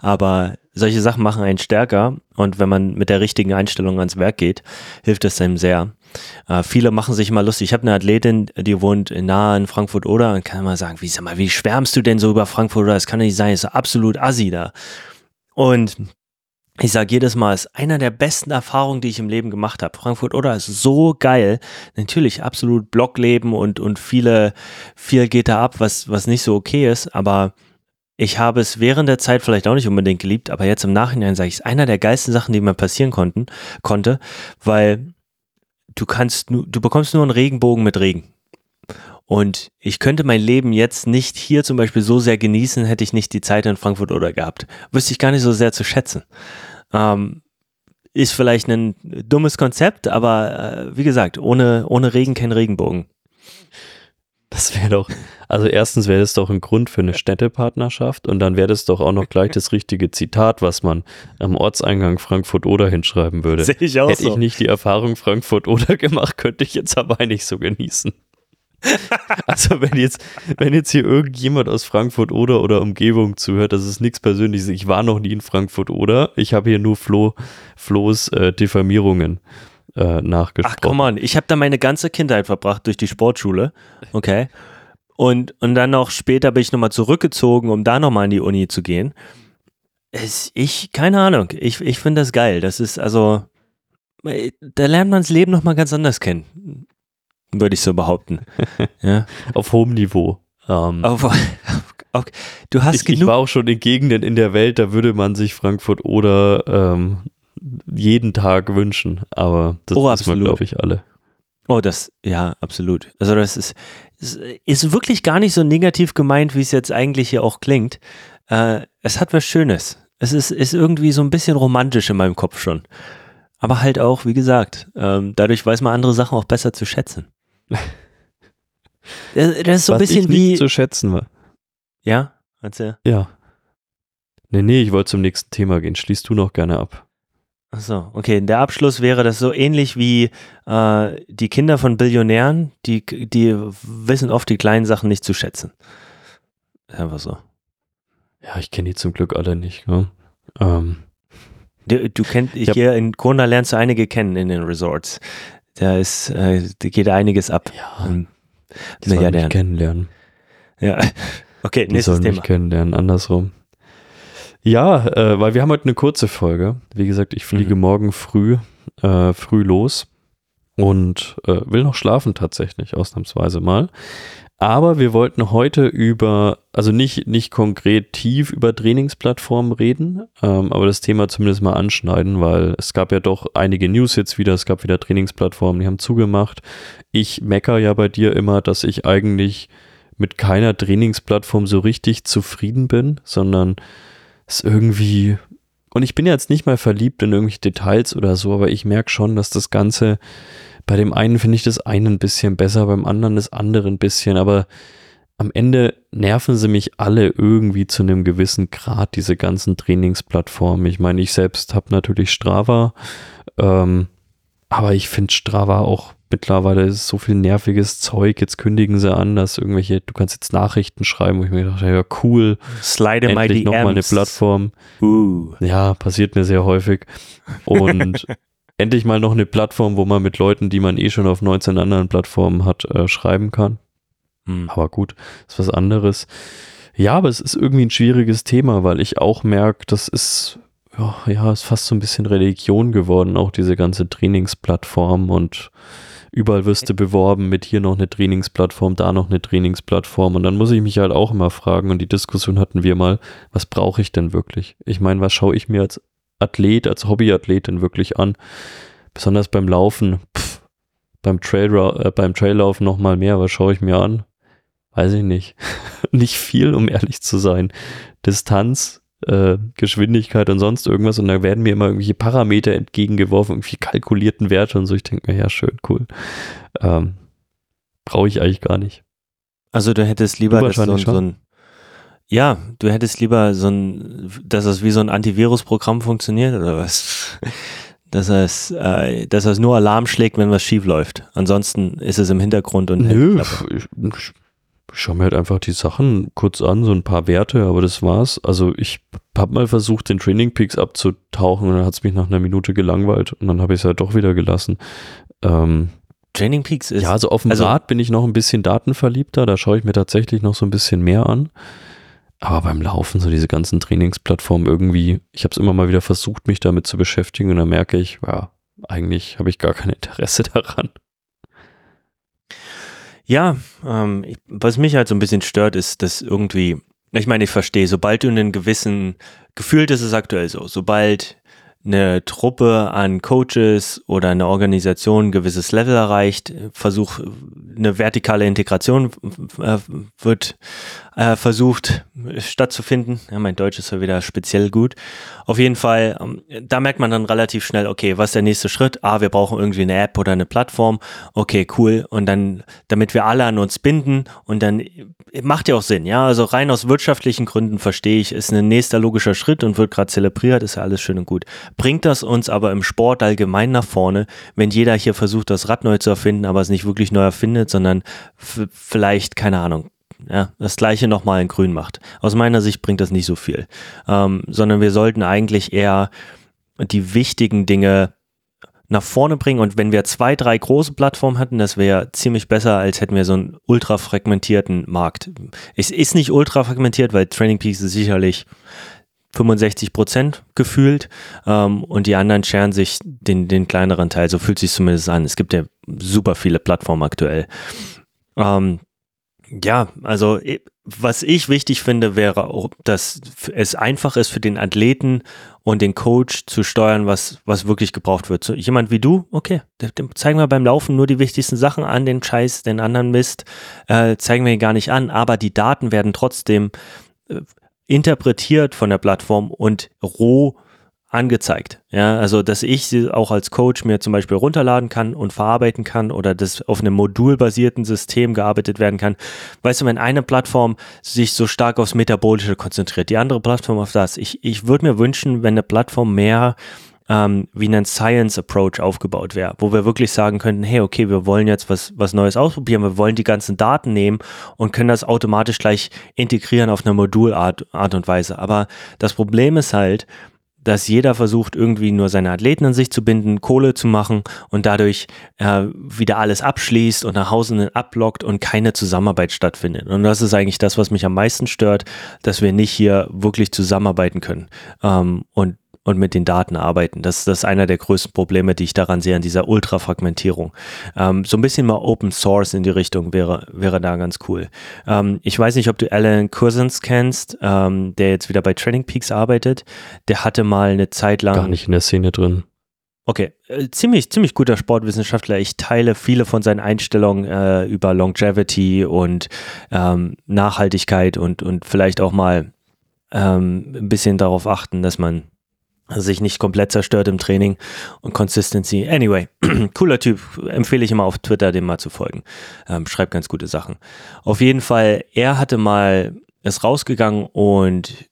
aber solche Sachen machen einen stärker und wenn man mit der richtigen Einstellung ans Werk geht, hilft das einem sehr. Äh, viele machen sich immer lustig. Ich habe eine Athletin, die wohnt nahe in Frankfurt oder und kann immer sagen, wie sag mal, wie schwärmst du denn so über Frankfurt oder? Das kann nicht sein, ist absolut assi da. Und ich sage jedes Mal, es ist einer der besten Erfahrungen, die ich im Leben gemacht habe. Frankfurt oder ist so geil. Natürlich absolut Blockleben und, und viele, viel geht da ab, was, was nicht so okay ist, aber ich habe es während der Zeit vielleicht auch nicht unbedingt geliebt, aber jetzt im Nachhinein sage ich, es ist einer der geilsten Sachen, die mir passieren konnten, konnte, weil du kannst, du bekommst nur einen Regenbogen mit Regen. Und ich könnte mein Leben jetzt nicht hier zum Beispiel so sehr genießen, hätte ich nicht die Zeit in Frankfurt oder gehabt. Wüsste ich gar nicht so sehr zu schätzen. Ähm, ist vielleicht ein dummes Konzept, aber äh, wie gesagt, ohne, ohne Regen kein Regenbogen. Das wäre doch, also erstens wäre das doch ein Grund für eine Städtepartnerschaft und dann wäre das doch auch noch gleich das richtige Zitat, was man am Ortseingang Frankfurt-Oder hinschreiben würde. Sehe ich auch Hätte so. ich nicht die Erfahrung Frankfurt-Oder gemacht, könnte ich jetzt aber nicht so genießen. Also wenn jetzt, wenn jetzt hier irgendjemand aus Frankfurt oder oder Umgebung zuhört, das ist nichts Persönliches. Ich war noch nie in Frankfurt oder. Ich habe hier nur Flo, Flo's äh, Diffamierungen äh, nachgesprochen. Ach komm on, ich habe da meine ganze Kindheit verbracht durch die Sportschule. Okay. Und, und dann noch später bin ich nochmal zurückgezogen, um da nochmal in die Uni zu gehen. Es, ich, keine Ahnung, ich, ich finde das geil. Das ist also, da lernt man das Leben nochmal ganz anders kennen würde ich so behaupten. ja. Auf hohem Niveau. Ähm, auf, auf, auf, du hast ich, genug. Ich war auch schon in Gegenden in der Welt, da würde man sich Frankfurt oder ähm, jeden Tag wünschen, aber das oh, ist man, glaube ich, alle. Oh, das, ja, absolut. Also das ist, ist wirklich gar nicht so negativ gemeint, wie es jetzt eigentlich hier auch klingt. Äh, es hat was Schönes. Es ist, ist irgendwie so ein bisschen romantisch in meinem Kopf schon. Aber halt auch, wie gesagt, ähm, dadurch weiß man andere Sachen auch besser zu schätzen. Das, das ist so Was ein bisschen ich wie. Nicht zu schätzen war. Ja, erzähl. Ja. Nee, nee, ich wollte zum nächsten Thema gehen. Schließt du noch gerne ab. Achso, okay. Der Abschluss wäre das so ähnlich wie äh, die Kinder von Billionären, die, die wissen oft die kleinen Sachen nicht zu schätzen. Einfach so. Ja, ich kenne die zum Glück alle nicht. Ne? Ähm. Du, du kennst, ich hier in Kona lernst du einige kennen in den Resorts. Da ist, äh, geht einiges ab. Ja. Die sollen mich kennenlernen. Ja. Okay, die nächstes sollen Thema. mich kennenlernen, andersrum. Ja, äh, weil wir haben heute eine kurze Folge. Wie gesagt, ich fliege mhm. morgen früh, äh, früh los und äh, will noch schlafen tatsächlich, ausnahmsweise mal. Aber wir wollten heute über, also nicht, nicht konkret tief über Trainingsplattformen reden, ähm, aber das Thema zumindest mal anschneiden, weil es gab ja doch einige News jetzt wieder, es gab wieder Trainingsplattformen, die haben zugemacht. Ich mecker ja bei dir immer, dass ich eigentlich mit keiner Trainingsplattform so richtig zufrieden bin, sondern es irgendwie, und ich bin jetzt nicht mal verliebt in irgendwelche Details oder so, aber ich merke schon, dass das Ganze bei dem einen finde ich das eine ein bisschen besser, beim anderen das andere ein bisschen, aber am Ende nerven sie mich alle irgendwie zu einem gewissen Grad, diese ganzen Trainingsplattformen. Ich meine, ich selbst habe natürlich Strava, ähm, aber ich finde Strava auch mittlerweile ist so viel nerviges Zeug. Jetzt kündigen sie an, dass irgendwelche, du kannst jetzt Nachrichten schreiben, wo ich mir dachte, ja cool, slide my DMs. nochmal eine Plattform. Uh. Ja, passiert mir sehr häufig. Und endlich mal noch eine Plattform, wo man mit Leuten, die man eh schon auf 19 anderen Plattformen hat, äh, schreiben kann. Hm. Aber gut, ist was anderes. Ja, aber es ist irgendwie ein schwieriges Thema, weil ich auch merke, das ist, ja, ja, ist fast so ein bisschen Religion geworden, auch diese ganze Trainingsplattform und überall wirst du beworben mit hier noch eine Trainingsplattform, da noch eine Trainingsplattform und dann muss ich mich halt auch immer fragen und die Diskussion hatten wir mal, was brauche ich denn wirklich? Ich meine, was schaue ich mir als Athlet, als Hobbyathletin wirklich an. Besonders beim Laufen. Pff, beim, Trail, äh, beim Traillauf nochmal mehr, aber schaue ich mir an. Weiß ich nicht. nicht viel, um ehrlich zu sein. Distanz, äh, Geschwindigkeit und sonst irgendwas und da werden mir immer irgendwelche Parameter entgegengeworfen, irgendwie kalkulierten Werte und so. Ich denke mir, ja, schön, cool. Ähm, Brauche ich eigentlich gar nicht. Also du hättest lieber du so, so ein ja, du hättest lieber so ein, dass es wie so ein Antivirus-Programm funktioniert oder was? dass es, äh, dass es nur Alarm schlägt, wenn was schief läuft. Ansonsten ist es im Hintergrund und Nö, ich, ich schaue mir halt einfach die Sachen kurz an, so ein paar Werte, aber das war's. Also ich habe mal versucht, den Training Peaks abzutauchen und dann hat es mich nach einer Minute gelangweilt und dann habe ich es halt doch wieder gelassen. Ähm, Training Peaks ist. Ja, also auf dem also, Rad bin ich noch ein bisschen datenverliebter, da schaue ich mir tatsächlich noch so ein bisschen mehr an. Aber beim Laufen, so diese ganzen Trainingsplattformen irgendwie, ich habe es immer mal wieder versucht, mich damit zu beschäftigen und dann merke ich, ja, eigentlich habe ich gar kein Interesse daran. Ja, ähm, was mich halt so ein bisschen stört, ist, dass irgendwie, ich meine, ich verstehe, sobald du einen gewissen, gefühlt ist es aktuell so, sobald eine Truppe an Coaches oder eine Organisation ein gewisses Level erreicht, Versuch, eine vertikale Integration äh, wird äh, versucht stattzufinden. Ja, mein Deutsch ist ja wieder speziell gut. Auf jeden Fall, ähm, da merkt man dann relativ schnell, okay, was ist der nächste Schritt? Ah, wir brauchen irgendwie eine App oder eine Plattform. Okay, cool. Und dann, damit wir alle an uns binden und dann macht ja auch Sinn, ja. Also rein aus wirtschaftlichen Gründen verstehe ich, ist ein nächster logischer Schritt und wird gerade zelebriert, ist ja alles schön und gut. Bringt das uns aber im Sport allgemein nach vorne, wenn jeder hier versucht, das Rad neu zu erfinden, aber es nicht wirklich neu erfindet, sondern vielleicht, keine Ahnung, ja, das gleiche nochmal in grün macht. Aus meiner Sicht bringt das nicht so viel, ähm, sondern wir sollten eigentlich eher die wichtigen Dinge nach vorne bringen und wenn wir zwei, drei große Plattformen hatten, das wäre ziemlich besser, als hätten wir so einen ultra fragmentierten Markt. Es ist nicht ultra fragmentiert, weil Training Peaks ist sicherlich 65 Prozent gefühlt ähm, und die anderen scheren sich den, den kleineren Teil. So fühlt sich zumindest an. Es gibt ja super viele Plattformen aktuell. Ähm, ja, also was ich wichtig finde, wäre auch, dass es einfach ist für den Athleten und den Coach zu steuern, was, was wirklich gebraucht wird. So, jemand wie du, okay, dem zeigen wir beim Laufen nur die wichtigsten Sachen an, den Scheiß, den anderen Mist, äh, zeigen wir ihn gar nicht an, aber die Daten werden trotzdem äh, interpretiert von der Plattform und roh angezeigt. Ja, also dass ich sie auch als Coach mir zum Beispiel runterladen kann und verarbeiten kann oder dass auf einem modulbasierten System gearbeitet werden kann. Weißt du, wenn eine Plattform sich so stark aufs Metabolische konzentriert, die andere Plattform auf das. Ich, ich würde mir wünschen, wenn eine Plattform mehr ähm, wie ein Science Approach aufgebaut wäre, wo wir wirklich sagen könnten, hey, okay, wir wollen jetzt was, was Neues ausprobieren, wir wollen die ganzen Daten nehmen und können das automatisch gleich integrieren auf eine Modulart Art und Weise. Aber das Problem ist halt, dass jeder versucht, irgendwie nur seine Athleten an sich zu binden, Kohle zu machen und dadurch äh, wieder alles abschließt und nach Hause ablockt und keine Zusammenarbeit stattfindet. Und das ist eigentlich das, was mich am meisten stört, dass wir nicht hier wirklich zusammenarbeiten können. Ähm, und und mit den Daten arbeiten. Das, das ist einer der größten Probleme, die ich daran sehe, an dieser Ultrafragmentierung. Ähm, so ein bisschen mal Open Source in die Richtung wäre, wäre da ganz cool. Ähm, ich weiß nicht, ob du Alan Cousins kennst, ähm, der jetzt wieder bei Training Peaks arbeitet. Der hatte mal eine Zeit lang. Gar nicht in der Szene drin. Okay, äh, ziemlich, ziemlich guter Sportwissenschaftler. Ich teile viele von seinen Einstellungen äh, über Longevity und ähm, Nachhaltigkeit und, und vielleicht auch mal ähm, ein bisschen darauf achten, dass man sich nicht komplett zerstört im Training und Consistency. Anyway, cooler Typ, empfehle ich immer auf Twitter, dem mal zu folgen. Ähm, schreibt ganz gute Sachen. Auf jeden Fall, er hatte mal, ist rausgegangen und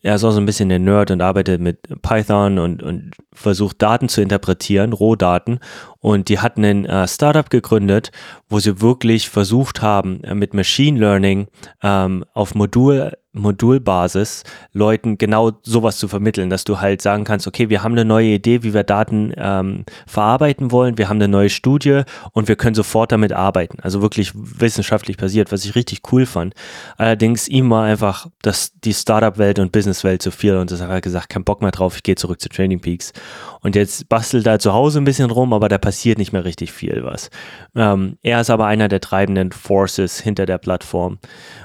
er ist auch so ein bisschen der Nerd und arbeitet mit Python und, und versucht Daten zu interpretieren, Rohdaten. Und die hatten ein äh, Startup gegründet, wo sie wirklich versucht haben, äh, mit Machine Learning ähm, auf Modul Modulbasis Leuten genau sowas zu vermitteln, dass du halt sagen kannst, okay, wir haben eine neue Idee, wie wir Daten ähm, verarbeiten wollen, wir haben eine neue Studie und wir können sofort damit arbeiten. Also wirklich wissenschaftlich basiert, was ich richtig cool fand. Allerdings ihm war einfach das, die Startup-Welt und Business-Welt zu viel und das hat er gesagt, kein Bock mehr drauf, ich gehe zurück zu Training Peaks. Und jetzt bastelt er zu Hause ein bisschen rum, aber da passiert nicht mehr richtig viel was. Ähm, er ist aber einer der treibenden Forces hinter der Plattform.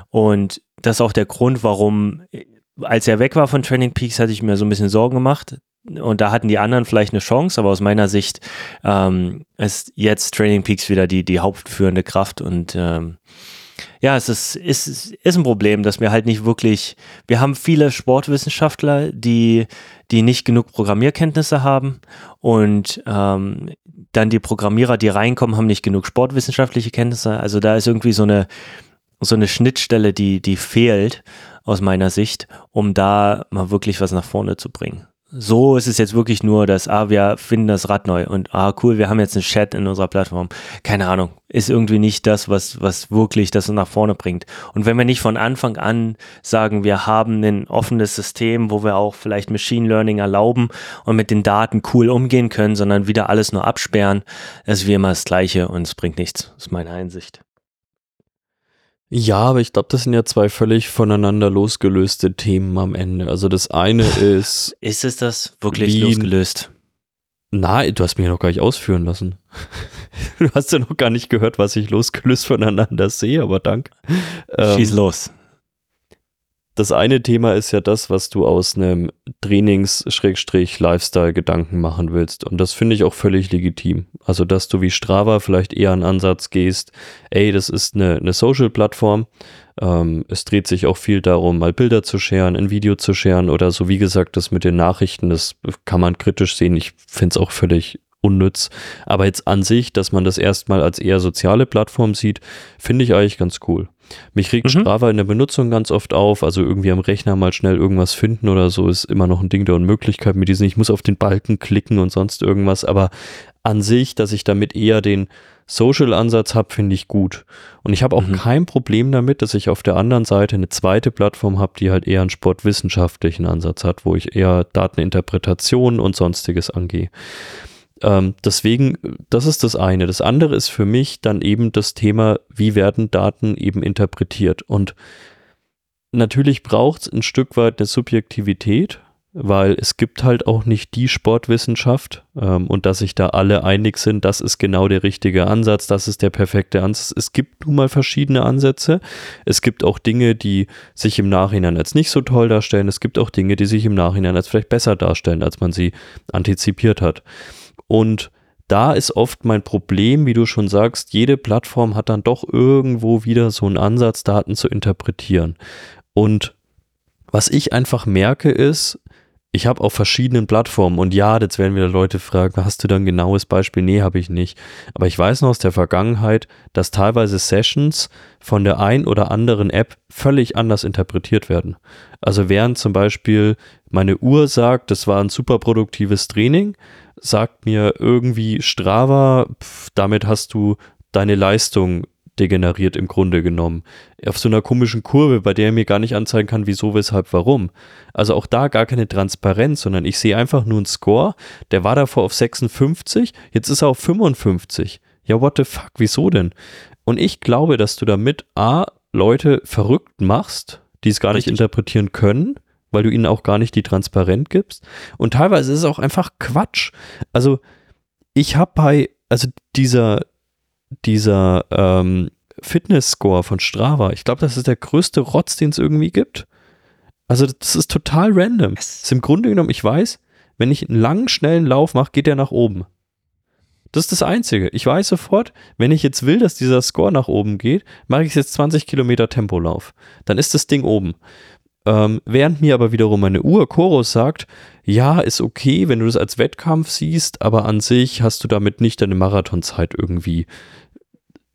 Und das ist auch der Grund, warum, als er weg war von Training Peaks, hatte ich mir so ein bisschen Sorgen gemacht, und da hatten die anderen vielleicht eine Chance, aber aus meiner Sicht ähm, ist jetzt Training Peaks wieder die, die hauptführende Kraft und ähm, ja, es ist, ist, ist ein Problem, dass wir halt nicht wirklich, wir haben viele Sportwissenschaftler, die, die nicht genug Programmierkenntnisse haben und ähm, dann die Programmierer, die reinkommen, haben nicht genug sportwissenschaftliche Kenntnisse. Also da ist irgendwie so eine, so eine Schnittstelle, die, die fehlt aus meiner Sicht, um da mal wirklich was nach vorne zu bringen so ist es jetzt wirklich nur, dass, ah, wir finden das Rad neu und ah, cool, wir haben jetzt einen Chat in unserer Plattform. Keine Ahnung, ist irgendwie nicht das, was, was wirklich das nach vorne bringt. Und wenn wir nicht von Anfang an sagen, wir haben ein offenes System, wo wir auch vielleicht Machine Learning erlauben und mit den Daten cool umgehen können, sondern wieder alles nur absperren, ist wie immer das Gleiche und es bringt nichts. Das ist meine Einsicht. Ja, aber ich glaube, das sind ja zwei völlig voneinander losgelöste Themen am Ende. Also das eine ist. ist es das wirklich wie, losgelöst? Na, du hast mich ja noch gar nicht ausführen lassen. Du hast ja noch gar nicht gehört, was ich losgelöst voneinander sehe, aber danke. Schieß ähm, los das eine Thema ist ja das, was du aus einem Trainings-Lifestyle-Gedanken machen willst. Und das finde ich auch völlig legitim. Also, dass du wie Strava vielleicht eher einen Ansatz gehst, ey, das ist eine, eine Social-Plattform. Ähm, es dreht sich auch viel darum, mal Bilder zu scheren, ein Video zu scheren oder so, wie gesagt, das mit den Nachrichten, das kann man kritisch sehen. Ich finde es auch völlig unnütz. Aber jetzt an sich, dass man das erstmal als eher soziale Plattform sieht, finde ich eigentlich ganz cool. Mich regt mhm. Strava in der Benutzung ganz oft auf, also irgendwie am Rechner mal schnell irgendwas finden oder so ist immer noch ein Ding der Unmöglichkeit mit diesen, ich muss auf den Balken klicken und sonst irgendwas, aber an sich, dass ich damit eher den Social-Ansatz habe, finde ich gut. Und ich habe auch mhm. kein Problem damit, dass ich auf der anderen Seite eine zweite Plattform habe, die halt eher einen sportwissenschaftlichen Ansatz hat, wo ich eher Dateninterpretation und sonstiges angehe. Ähm, deswegen, das ist das eine. Das andere ist für mich dann eben das Thema, wie werden Daten eben interpretiert. Und natürlich braucht es ein Stück weit eine Subjektivität, weil es gibt halt auch nicht die Sportwissenschaft ähm, und dass sich da alle einig sind, das ist genau der richtige Ansatz, das ist der perfekte Ansatz. Es gibt nun mal verschiedene Ansätze. Es gibt auch Dinge, die sich im Nachhinein als nicht so toll darstellen. Es gibt auch Dinge, die sich im Nachhinein als vielleicht besser darstellen, als man sie antizipiert hat. Und da ist oft mein Problem, wie du schon sagst, jede Plattform hat dann doch irgendwo wieder so einen Ansatz, Daten zu interpretieren. Und was ich einfach merke ist, ich habe auf verschiedenen Plattformen und ja, jetzt werden wieder Leute fragen, hast du da ein genaues Beispiel? Nee, habe ich nicht. Aber ich weiß noch aus der Vergangenheit, dass teilweise Sessions von der ein oder anderen App völlig anders interpretiert werden. Also während zum Beispiel meine Uhr sagt, das war ein super produktives Training, sagt mir irgendwie Strava, pf, damit hast du deine Leistung degeneriert im Grunde genommen. Auf so einer komischen Kurve, bei der er mir gar nicht anzeigen kann, wieso, weshalb, warum. Also auch da gar keine Transparenz, sondern ich sehe einfach nur einen Score, der war davor auf 56, jetzt ist er auf 55. Ja, what the fuck, wieso denn? Und ich glaube, dass du damit A, Leute verrückt machst, die es gar Richtig. nicht interpretieren können weil du ihnen auch gar nicht die Transparenz gibst. Und teilweise ist es auch einfach Quatsch. Also ich habe bei, also dieser, dieser ähm, Fitness-Score von Strava, ich glaube, das ist der größte Rotz, den es irgendwie gibt. Also das ist total random. Das ist im Grunde genommen, ich weiß, wenn ich einen langen, schnellen Lauf mache, geht der nach oben. Das ist das Einzige. Ich weiß sofort, wenn ich jetzt will, dass dieser Score nach oben geht, mache ich jetzt 20 Kilometer Tempolauf. Dann ist das Ding oben. Ähm, während mir aber wiederum meine Uhr Chorus sagt, ja, ist okay, wenn du das als Wettkampf siehst, aber an sich hast du damit nicht deine Marathonzeit irgendwie.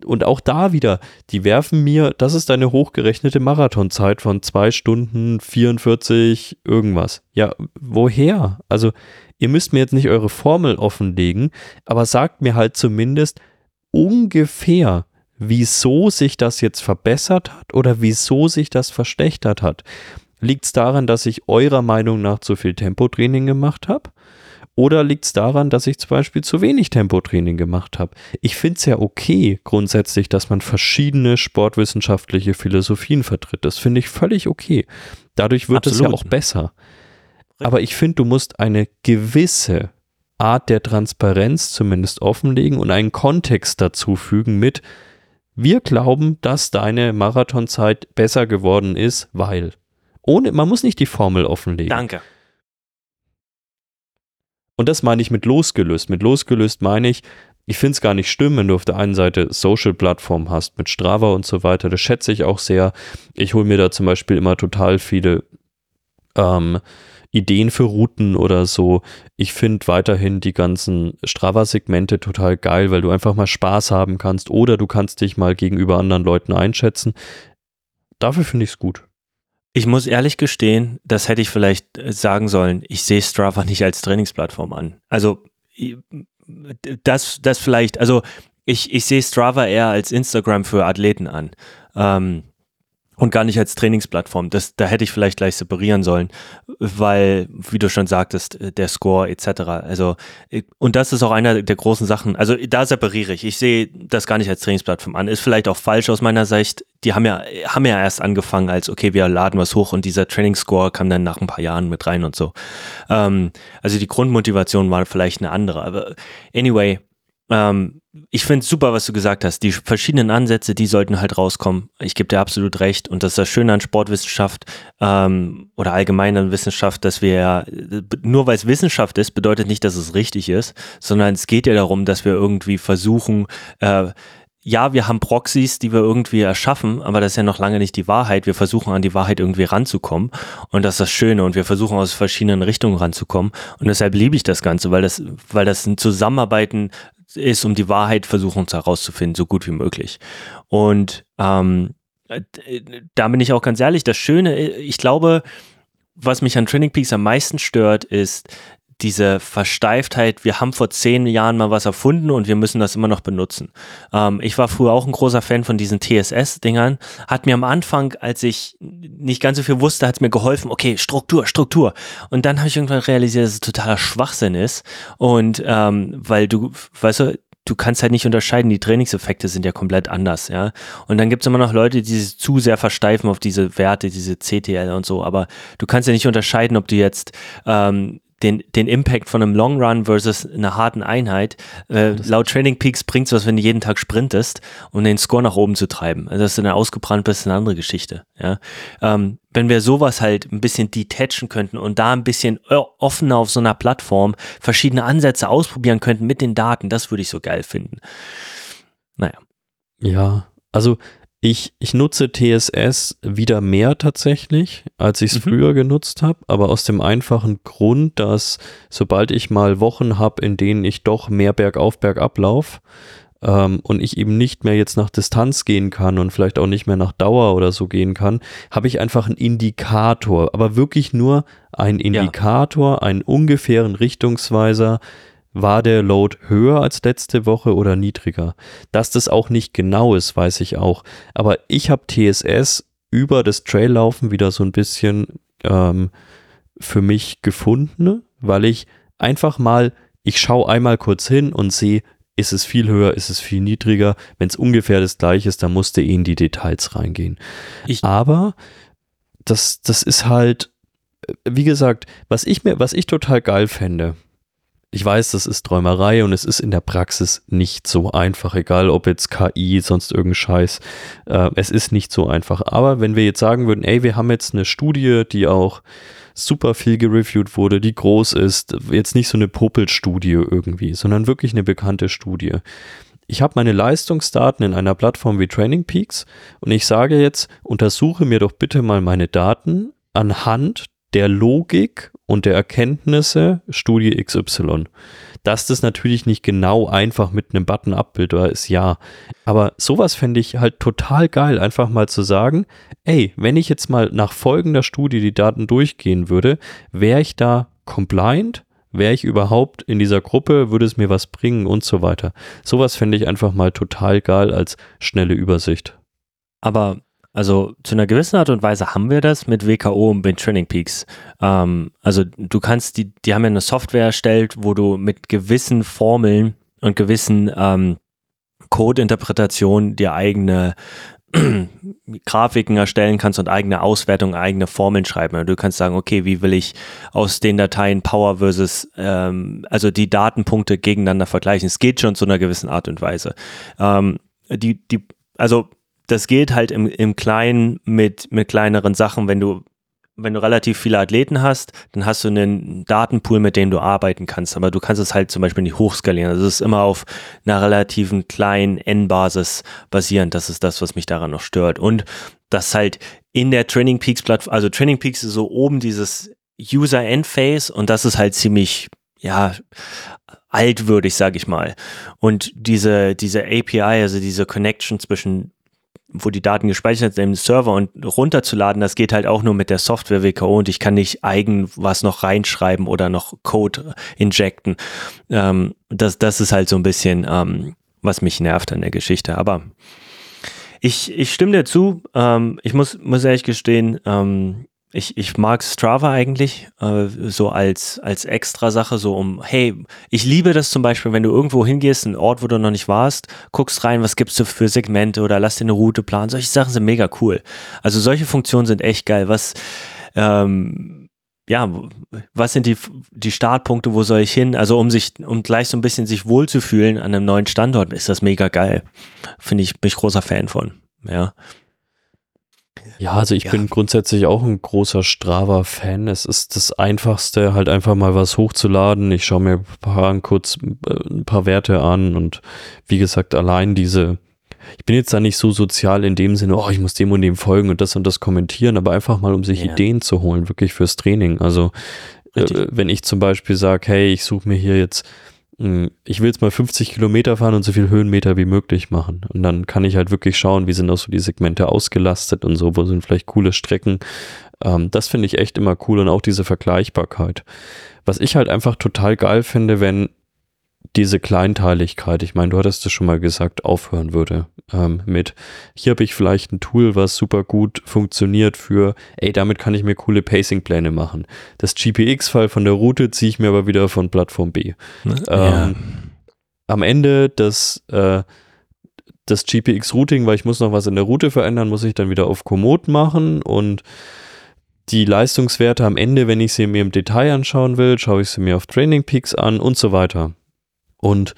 Und auch da wieder, die werfen mir, das ist deine hochgerechnete Marathonzeit von zwei Stunden 44 irgendwas. Ja, woher? Also, ihr müsst mir jetzt nicht eure Formel offenlegen, aber sagt mir halt zumindest ungefähr, wieso sich das jetzt verbessert hat oder wieso sich das verschlechtert hat. Liegt es daran, dass ich eurer Meinung nach zu viel Tempotraining gemacht habe? Oder liegt es daran, dass ich zum Beispiel zu wenig Tempotraining gemacht habe? Ich finde es ja okay grundsätzlich, dass man verschiedene sportwissenschaftliche Philosophien vertritt. Das finde ich völlig okay. Dadurch wird Absolut. es ja auch besser. Aber ich finde, du musst eine gewisse Art der Transparenz zumindest offenlegen und einen Kontext dazu fügen mit, wir glauben, dass deine Marathonzeit besser geworden ist, weil. Ohne, man muss nicht die Formel offenlegen. Danke. Und das meine ich mit losgelöst. Mit losgelöst meine ich, ich finde es gar nicht schlimm, wenn du auf der einen Seite Social-Plattformen hast mit Strava und so weiter. Das schätze ich auch sehr. Ich hole mir da zum Beispiel immer total viele ähm, Ideen für Routen oder so. Ich finde weiterhin die ganzen Strava-Segmente total geil, weil du einfach mal Spaß haben kannst oder du kannst dich mal gegenüber anderen Leuten einschätzen. Dafür finde ich es gut. Ich muss ehrlich gestehen, das hätte ich vielleicht äh, sagen sollen. Ich sehe Strava nicht als Trainingsplattform an. Also das, das vielleicht, also ich, ich sehe Strava eher als Instagram für Athleten an. Ähm, und gar nicht als Trainingsplattform. Das, da hätte ich vielleicht gleich separieren sollen, weil, wie du schon sagtest, der Score etc. Also, und das ist auch einer der großen Sachen. Also, da separiere ich. Ich sehe das gar nicht als Trainingsplattform an. Ist vielleicht auch falsch aus meiner Sicht. Die haben ja, haben ja erst angefangen als, okay, wir laden was hoch und dieser Trainingsscore kam dann nach ein paar Jahren mit rein und so. Ähm, also, die Grundmotivation war vielleicht eine andere. Aber anyway, ähm, ich finde es super, was du gesagt hast. Die verschiedenen Ansätze, die sollten halt rauskommen. Ich gebe dir absolut recht. Und das ist das Schöne an Sportwissenschaft ähm, oder allgemein an Wissenschaft, dass wir ja, nur weil es Wissenschaft ist, bedeutet nicht, dass es richtig ist, sondern es geht ja darum, dass wir irgendwie versuchen, äh, ja, wir haben Proxys, die wir irgendwie erschaffen, aber das ist ja noch lange nicht die Wahrheit. Wir versuchen an die Wahrheit irgendwie ranzukommen und das ist das Schöne und wir versuchen aus verschiedenen Richtungen ranzukommen und deshalb liebe ich das Ganze, weil das, weil das ein Zusammenarbeiten ist, um die Wahrheit versuchen uns herauszufinden, so gut wie möglich. Und ähm, da bin ich auch ganz ehrlich, das Schöne, ich glaube, was mich an Training Peaks am meisten stört, ist, diese Versteiftheit, wir haben vor zehn Jahren mal was erfunden und wir müssen das immer noch benutzen. Ähm, ich war früher auch ein großer Fan von diesen TSS-Dingern. Hat mir am Anfang, als ich nicht ganz so viel wusste, hat es mir geholfen, okay, Struktur, Struktur. Und dann habe ich irgendwann realisiert, dass es totaler Schwachsinn ist. Und ähm, weil du, weißt du, du kannst halt nicht unterscheiden, die Trainingseffekte sind ja komplett anders, ja. Und dann gibt es immer noch Leute, die sich zu sehr versteifen auf diese Werte, diese CTL und so, aber du kannst ja nicht unterscheiden, ob du jetzt ähm, den, den Impact von einem Long Run versus einer harten Einheit. Äh, laut Training Peaks bringt es was, wenn du jeden Tag sprintest, um den Score nach oben zu treiben. Also, dass du dann ausgebrannt bist, ist eine andere Geschichte. Ja? Ähm, wenn wir sowas halt ein bisschen detachen könnten und da ein bisschen offener auf so einer Plattform verschiedene Ansätze ausprobieren könnten mit den Daten, das würde ich so geil finden. Naja. Ja, also ich, ich nutze TSS wieder mehr tatsächlich, als ich es mhm. früher genutzt habe, aber aus dem einfachen Grund, dass sobald ich mal Wochen habe, in denen ich doch mehr bergauf, bergab laufe ähm, und ich eben nicht mehr jetzt nach Distanz gehen kann und vielleicht auch nicht mehr nach Dauer oder so gehen kann, habe ich einfach einen Indikator, aber wirklich nur einen Indikator, ja. einen ungefähren Richtungsweiser, war der Load höher als letzte Woche oder niedriger? Dass das auch nicht genau ist, weiß ich auch. Aber ich habe TSS über das Traillaufen wieder so ein bisschen ähm, für mich gefunden, weil ich einfach mal, ich schaue einmal kurz hin und sehe, ist es viel höher, ist es viel niedriger. Wenn es ungefähr das gleiche ist, dann musste eh in die Details reingehen. Ich Aber das, das ist halt, äh, wie gesagt, was ich mir, was ich total geil fände, ich weiß, das ist Träumerei und es ist in der Praxis nicht so einfach, egal ob jetzt KI, sonst irgendein Scheiß. Äh, es ist nicht so einfach. Aber wenn wir jetzt sagen würden, ey, wir haben jetzt eine Studie, die auch super viel gereviewt wurde, die groß ist, jetzt nicht so eine Popel-Studie irgendwie, sondern wirklich eine bekannte Studie. Ich habe meine Leistungsdaten in einer Plattform wie Training Peaks und ich sage jetzt, untersuche mir doch bitte mal meine Daten anhand der Logik und der Erkenntnisse Studie XY. Dass das natürlich nicht genau einfach mit einem Button abbildbar ist, ja. Aber sowas fände ich halt total geil, einfach mal zu sagen, ey, wenn ich jetzt mal nach folgender Studie die Daten durchgehen würde, wäre ich da compliant? Wäre ich überhaupt in dieser Gruppe? Würde es mir was bringen und so weiter? Sowas fände ich einfach mal total geil als schnelle Übersicht. Aber also zu einer gewissen Art und Weise haben wir das mit WKO und mit Training Peaks. Ähm, also du kannst, die, die haben ja eine Software erstellt, wo du mit gewissen Formeln und gewissen ähm, Code-Interpretationen dir eigene Grafiken erstellen kannst und eigene Auswertungen, eigene Formeln schreiben. Du kannst sagen, okay, wie will ich aus den Dateien Power versus, ähm, also die Datenpunkte gegeneinander vergleichen. Es geht schon zu einer gewissen Art und Weise. Ähm, die, die, also das geht halt im, im Kleinen mit, mit kleineren Sachen, wenn du wenn du relativ viele Athleten hast, dann hast du einen Datenpool, mit dem du arbeiten kannst. Aber du kannst es halt zum Beispiel nicht hochskalieren. Also es ist immer auf einer relativen kleinen N-Basis basierend. Das ist das, was mich daran noch stört. Und das halt in der Training Peaks Plattform, also Training Peaks ist so oben dieses User Endphase und das ist halt ziemlich, ja, altwürdig, sag ich mal. Und diese, diese API, also diese Connection zwischen wo die Daten gespeichert sind im Server und runterzuladen, das geht halt auch nur mit der Software WKO und ich kann nicht eigen was noch reinschreiben oder noch Code injecten. Ähm, das, das ist halt so ein bisschen, ähm, was mich nervt an der Geschichte. Aber ich, ich stimme dir zu. Ähm, ich muss, muss ehrlich gestehen, ähm, ich, ich mag Strava eigentlich äh, so als, als extra Sache, so um, hey, ich liebe das zum Beispiel, wenn du irgendwo hingehst, ein Ort, wo du noch nicht warst, guckst rein, was gibt's für Segmente oder lass dir eine Route planen. Solche Sachen sind mega cool. Also solche Funktionen sind echt geil. Was, ähm, ja, was sind die, die Startpunkte, wo soll ich hin? Also um sich, um gleich so ein bisschen sich wohlzufühlen an einem neuen Standort, ist das mega geil. Finde ich, bin ich großer Fan von. Ja. Ja, also ich ja. bin grundsätzlich auch ein großer Strava-Fan. Es ist das Einfachste, halt einfach mal was hochzuladen. Ich schaue mir ein paar, kurz äh, ein paar Werte an und wie gesagt, allein diese, ich bin jetzt da nicht so sozial in dem Sinne, oh, ich muss dem und dem folgen und das und das kommentieren, aber einfach mal, um sich ja. Ideen zu holen, wirklich fürs Training. Also äh, wenn ich zum Beispiel sage, hey, ich suche mir hier jetzt ich will jetzt mal 50 Kilometer fahren und so viel Höhenmeter wie möglich machen. Und dann kann ich halt wirklich schauen, wie sind auch so die Segmente ausgelastet und so, wo sind vielleicht coole Strecken. Ähm, das finde ich echt immer cool und auch diese Vergleichbarkeit. Was ich halt einfach total geil finde, wenn diese Kleinteiligkeit, ich meine, du hattest es schon mal gesagt, aufhören würde ähm, mit, hier habe ich vielleicht ein Tool, was super gut funktioniert für, ey, damit kann ich mir coole Pacing-Pläne machen. Das GPX-File von der Route ziehe ich mir aber wieder von Plattform B. Ja. Ähm, am Ende das, äh, das GPX-Routing, weil ich muss noch was in der Route verändern, muss ich dann wieder auf Komoot machen und die Leistungswerte am Ende, wenn ich sie mir im Detail anschauen will, schaue ich sie mir auf Training Peaks an und so weiter. Und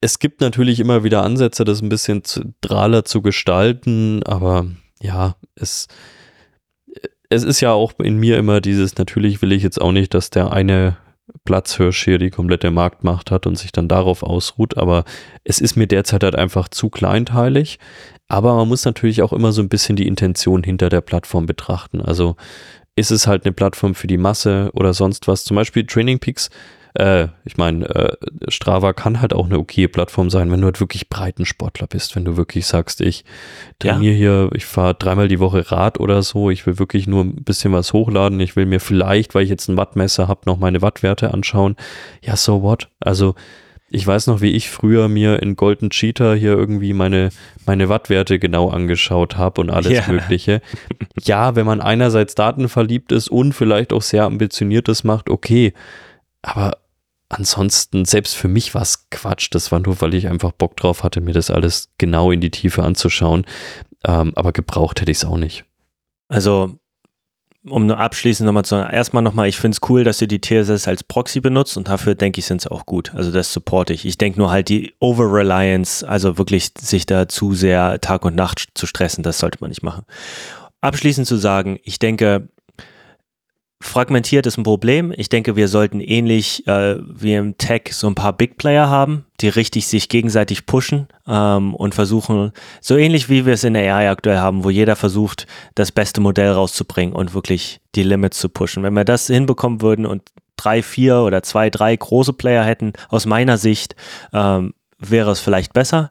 es gibt natürlich immer wieder Ansätze, das ein bisschen zentraler zu gestalten, aber ja, es, es ist ja auch in mir immer dieses, natürlich will ich jetzt auch nicht, dass der eine Platzhirsch hier die komplette Marktmacht hat und sich dann darauf ausruht, aber es ist mir derzeit halt einfach zu kleinteilig. Aber man muss natürlich auch immer so ein bisschen die Intention hinter der Plattform betrachten. Also ist es halt eine Plattform für die Masse oder sonst was. Zum Beispiel Training Peaks äh, ich meine, äh, Strava kann halt auch eine okay Plattform sein, wenn du halt wirklich Breitensportler bist, wenn du wirklich sagst, ich trainiere ja. hier, ich fahre dreimal die Woche Rad oder so, ich will wirklich nur ein bisschen was hochladen, ich will mir vielleicht, weil ich jetzt ein Wattmesser habe, noch meine Wattwerte anschauen. Ja, so what? Also ich weiß noch, wie ich früher mir in Golden Cheetah hier irgendwie meine, meine Wattwerte genau angeschaut habe und alles yeah. Mögliche. Ja, wenn man einerseits datenverliebt ist und vielleicht auch sehr ambitioniertes macht, okay. Aber ansonsten, selbst für mich war es Quatsch. Das war nur, weil ich einfach Bock drauf hatte, mir das alles genau in die Tiefe anzuschauen. Ähm, aber gebraucht hätte ich es auch nicht. Also, um nur abschließend nochmal zu sagen, erstmal nochmal, ich finde es cool, dass ihr die TSS als Proxy benutzt und dafür denke ich, sind sie auch gut. Also das supporte ich. Ich denke nur halt die Over-Reliance, also wirklich sich da zu sehr Tag und Nacht zu stressen, das sollte man nicht machen. Abschließend zu sagen, ich denke, fragmentiert ist ein Problem. Ich denke, wir sollten ähnlich äh, wie im Tech so ein paar Big Player haben, die richtig sich gegenseitig pushen ähm, und versuchen, so ähnlich wie wir es in der AI aktuell haben, wo jeder versucht, das beste Modell rauszubringen und wirklich die Limits zu pushen. Wenn wir das hinbekommen würden und drei, vier oder zwei, drei große Player hätten, aus meiner Sicht, ähm, wäre es vielleicht besser.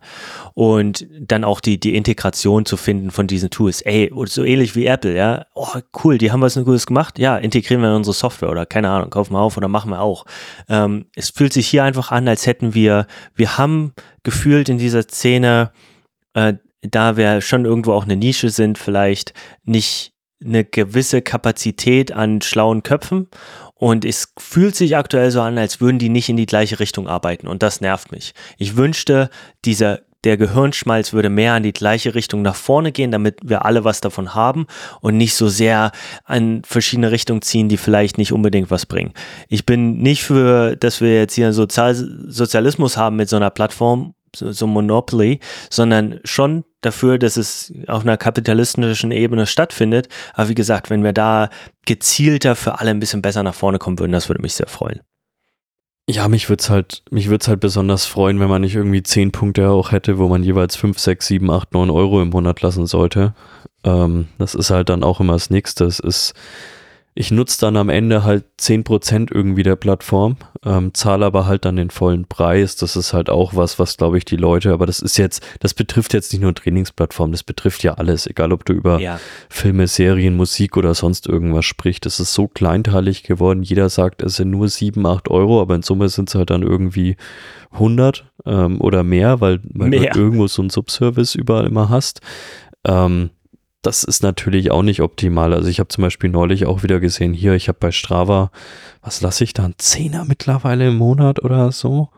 Und dann auch die, die Integration zu finden von diesen Tools. Ey, so ähnlich wie Apple, ja. Oh, cool, die haben was Gutes gemacht. Ja, integrieren wir in unsere Software oder keine Ahnung, kaufen wir auf oder machen wir auch. Ähm, es fühlt sich hier einfach an, als hätten wir, wir haben gefühlt in dieser Szene, äh, da wir schon irgendwo auch eine Nische sind, vielleicht nicht eine gewisse Kapazität an schlauen Köpfen und es fühlt sich aktuell so an, als würden die nicht in die gleiche Richtung arbeiten. Und das nervt mich. Ich wünschte, dieser, der Gehirnschmalz würde mehr in die gleiche Richtung nach vorne gehen, damit wir alle was davon haben und nicht so sehr an verschiedene Richtungen ziehen, die vielleicht nicht unbedingt was bringen. Ich bin nicht für, dass wir jetzt hier Sozial Sozialismus haben mit so einer Plattform, so, so Monopoly, sondern schon dafür, dass es auf einer kapitalistischen Ebene stattfindet. Aber wie gesagt, wenn wir da gezielter für alle ein bisschen besser nach vorne kommen würden, das würde mich sehr freuen. Ja, mich würde es halt, mich würde halt besonders freuen, wenn man nicht irgendwie zehn Punkte auch hätte, wo man jeweils fünf, sechs, sieben, acht, neun Euro im Monat lassen sollte. Ähm, das ist halt dann auch immer das Nächste. Es ist, ich nutze dann am Ende halt 10% irgendwie der Plattform, ähm, zahle aber halt dann den vollen Preis. Das ist halt auch was, was glaube ich die Leute, aber das ist jetzt, das betrifft jetzt nicht nur Trainingsplattformen, das betrifft ja alles, egal ob du über ja. Filme, Serien, Musik oder sonst irgendwas sprichst. Das ist so kleinteilig geworden. Jeder sagt, es sind nur 7, 8 Euro, aber in Summe sind es halt dann irgendwie 100 ähm, oder mehr, weil, weil mehr. du irgendwo so einen Subservice überall immer hast. Ähm, das ist natürlich auch nicht optimal. Also ich habe zum Beispiel neulich auch wieder gesehen, hier, ich habe bei Strava, was lasse ich da, ein Zehner mittlerweile im Monat oder so?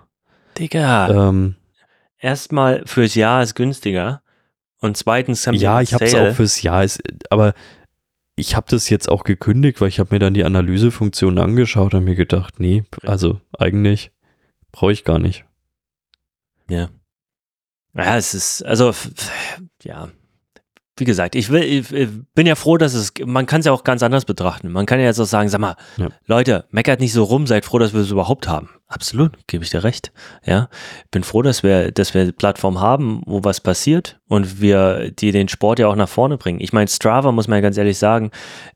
Digga. Ähm, Erstmal fürs Jahr ist günstiger und zweitens haben Ja, ich habe es auch fürs Jahr, ist, aber ich habe das jetzt auch gekündigt, weil ich habe mir dann die Analysefunktion angeschaut und mir gedacht, nee, also eigentlich brauche ich gar nicht. Ja. Ja, es ist, also, ja, wie gesagt, ich, will, ich, bin ja froh, dass es, man kann es ja auch ganz anders betrachten. Man kann ja jetzt auch sagen, sag mal, ja. Leute, meckert nicht so rum, seid froh, dass wir es überhaupt haben. Absolut, gebe ich dir recht. Ja, bin froh, dass wir, dass wir Plattform haben, wo was passiert und wir die den Sport ja auch nach vorne bringen. Ich meine, Strava muss man ja ganz ehrlich sagen,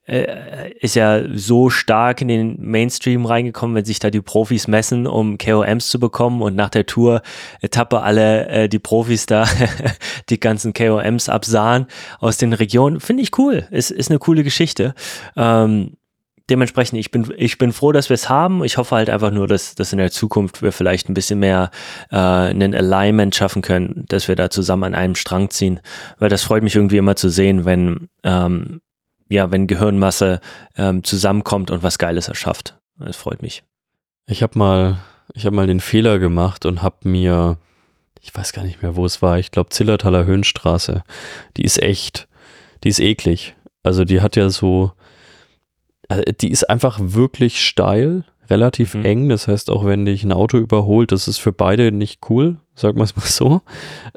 äh, ist ja so stark in den Mainstream reingekommen, wenn sich da die Profis messen, um KOMs zu bekommen und nach der Tour-Etappe alle äh, die Profis da die ganzen KOMs absahen aus den Regionen. Finde ich cool. Ist, ist eine coole Geschichte. Ähm, dementsprechend, ich bin, ich bin froh, dass wir es haben. Ich hoffe halt einfach nur, dass, dass in der Zukunft wir vielleicht ein bisschen mehr äh, einen Alignment schaffen können, dass wir da zusammen an einem Strang ziehen. Weil das freut mich irgendwie immer zu sehen, wenn, ähm, ja, wenn Gehirnmasse ähm, zusammenkommt und was Geiles erschafft. Das freut mich. Ich habe mal, ich habe mal den Fehler gemacht und habe mir, ich weiß gar nicht mehr, wo es war, ich glaube Zillertaler Höhenstraße. Die ist echt, die ist eklig. Also die hat ja so, die ist einfach wirklich steil, relativ mhm. eng. Das heißt, auch wenn dich ein Auto überholt, das ist für beide nicht cool, sagen wir es mal so.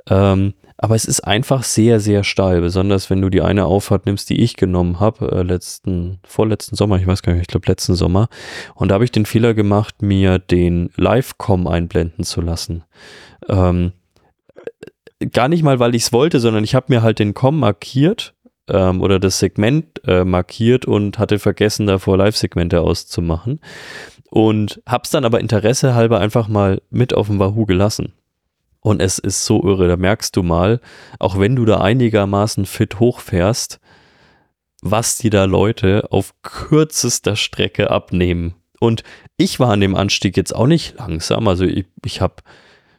Ähm, aber es ist einfach sehr, sehr steil, besonders wenn du die eine Auffahrt nimmst, die ich genommen habe, äh, letzten, vorletzten Sommer, ich weiß gar nicht, ich glaube letzten Sommer. Und da habe ich den Fehler gemacht, mir den Live-Com einblenden zu lassen. Ähm, gar nicht mal, weil ich es wollte, sondern ich habe mir halt den Com markiert ähm, oder das Segment äh, markiert und hatte vergessen, davor Live-Segmente auszumachen. Und hab's dann aber Interesse halber einfach mal mit auf dem Wahoo gelassen. Und es ist so irre, da merkst du mal, auch wenn du da einigermaßen fit hochfährst, was die da Leute auf kürzester Strecke abnehmen. Und ich war an dem Anstieg jetzt auch nicht langsam. Also ich, ich habe,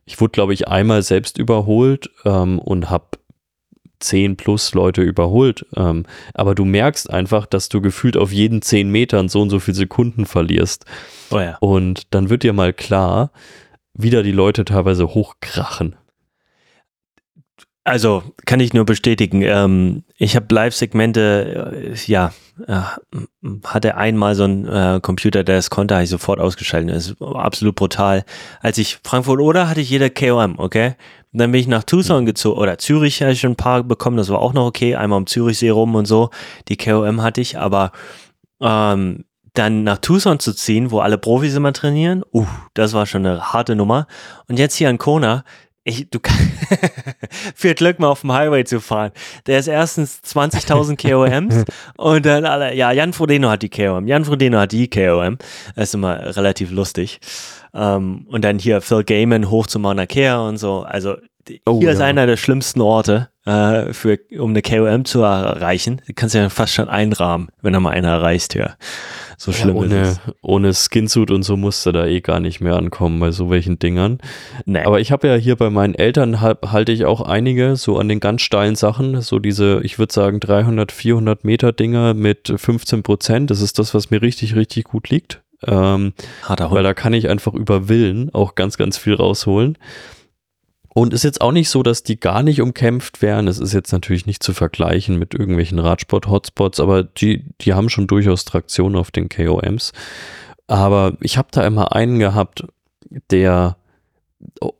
ich wurde, glaube ich, einmal selbst überholt ähm, und habe 10 plus Leute überholt. Ähm, aber du merkst einfach, dass du gefühlt auf jeden 10 Metern so und so viele Sekunden verlierst. Oh ja. Und dann wird dir mal klar, wie da die Leute teilweise hochkrachen. Also kann ich nur bestätigen. Ähm, ich habe Live-Segmente, äh, ja, äh, hatte einmal so ein äh, Computer, der es konnte, habe ich sofort ausgeschaltet. Das ist absolut brutal. Als ich Frankfurt oder hatte ich jeder KOM, okay? Dann bin ich nach Tucson gezogen, oder Zürich habe ich schon ein paar bekommen, das war auch noch okay. Einmal um Zürichsee rum und so. Die KOM hatte ich, aber ähm, dann nach Tucson zu ziehen, wo alle Profis immer trainieren, uh, das war schon eine harte Nummer. Und jetzt hier an Kona, ich, du viel Glück mal auf dem Highway zu fahren. Der ist erstens 20.000 KOMs und dann alle, ja, Jan Frodeno hat die KOM, Jan Frodeno hat die KOM. Das ist immer relativ lustig. Um, ähm, und dann hier Phil Gaiman hoch zu Mauna Kea und so. Also oh, hier ja. ist einer der schlimmsten Orte, äh, für, um eine KOM zu erreichen. Die kannst du ja fast schon einrahmen, wenn er mal einer erreicht hier. So schlimm ja, ohne, ist es. Ohne Skinsuit und so musste da eh gar nicht mehr ankommen bei so welchen Dingern. Nee. Aber ich habe ja hier bei meinen Eltern halt, halte ich auch einige so an den ganz steilen Sachen, so diese, ich würde sagen 300, 400 Meter Dinger mit 15 Prozent. Das ist das, was mir richtig, richtig gut liegt. Ähm, weil da kann ich einfach über Willen auch ganz, ganz viel rausholen. Und ist jetzt auch nicht so, dass die gar nicht umkämpft wären. Es ist jetzt natürlich nicht zu vergleichen mit irgendwelchen Radsport-Hotspots, aber die, die haben schon durchaus Traktion auf den KOMs. Aber ich habe da immer einen gehabt, der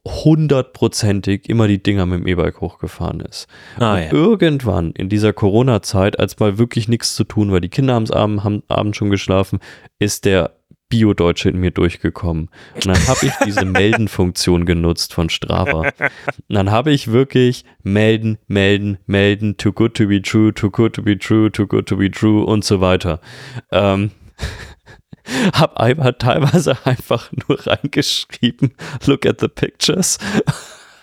hundertprozentig immer die Dinger mit dem E-Bike hochgefahren ist. Ah, und ja. irgendwann in dieser Corona-Zeit, als mal wirklich nichts zu tun war, die Kinder haben abend, haben abends schon geschlafen, ist der Bio-Deutsche in mir durchgekommen. Und dann habe ich diese Melden-Funktion genutzt von Strava. Und dann habe ich wirklich melden, melden, melden, too good to be true, too good to be true, too good to be true und so weiter. Ähm, habe einmal teilweise einfach nur reingeschrieben, look at the pictures.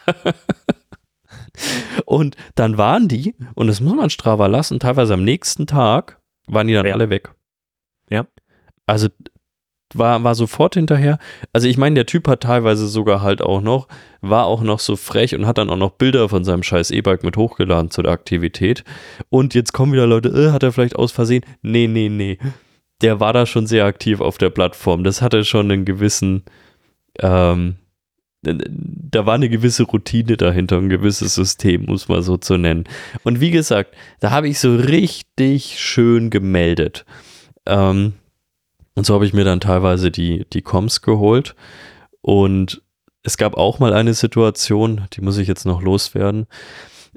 und dann waren die, und das muss man Strava lassen, teilweise am nächsten Tag waren die dann Ja. alle weg. Ja. Also war, war sofort hinterher. Also ich meine, der Typ hat teilweise sogar halt auch noch, war auch noch so frech und hat dann auch noch Bilder von seinem scheiß E-Bike mit hochgeladen zu der Aktivität. Und jetzt kommen wieder Leute, äh, hat er vielleicht aus Versehen? Nee, nee, nee. Der war da schon sehr aktiv auf der Plattform. Das hatte schon einen gewissen, ähm, da war eine gewisse Routine dahinter, ein gewisses System, muss man so zu nennen. Und wie gesagt, da habe ich so richtig schön gemeldet. Ähm, und so habe ich mir dann teilweise die, die Coms geholt. Und es gab auch mal eine Situation, die muss ich jetzt noch loswerden.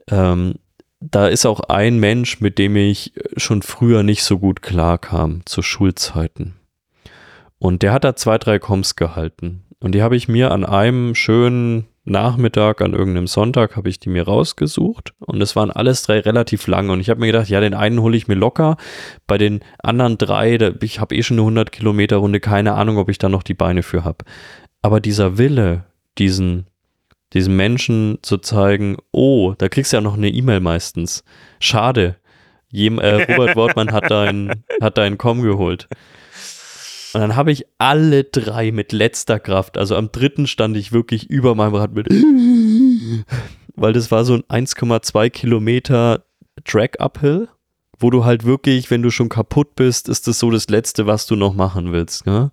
Ähm, da ist auch ein Mensch, mit dem ich schon früher nicht so gut klarkam, zu Schulzeiten. Und der hat da zwei, drei Coms gehalten. Und die habe ich mir an einem schönen Nachmittag, an irgendeinem Sonntag, habe ich die mir rausgesucht. Und es waren alles drei relativ lang. Und ich habe mir gedacht, ja, den einen hole ich mir locker. Bei den anderen drei, da, ich habe eh schon eine 100 Kilometer Runde, keine Ahnung, ob ich da noch die Beine für habe. Aber dieser Wille, diesen, diesen Menschen zu zeigen, oh, da kriegst du ja noch eine E-Mail meistens. Schade. Jem, äh, Robert Wortmann hat deinen hat dein Com geholt. Und dann habe ich alle drei mit letzter Kraft, also am dritten stand ich wirklich über meinem Rad mit, weil das war so ein 1,2 Kilometer Track Uphill, wo du halt wirklich, wenn du schon kaputt bist, ist das so das Letzte, was du noch machen willst. Ne?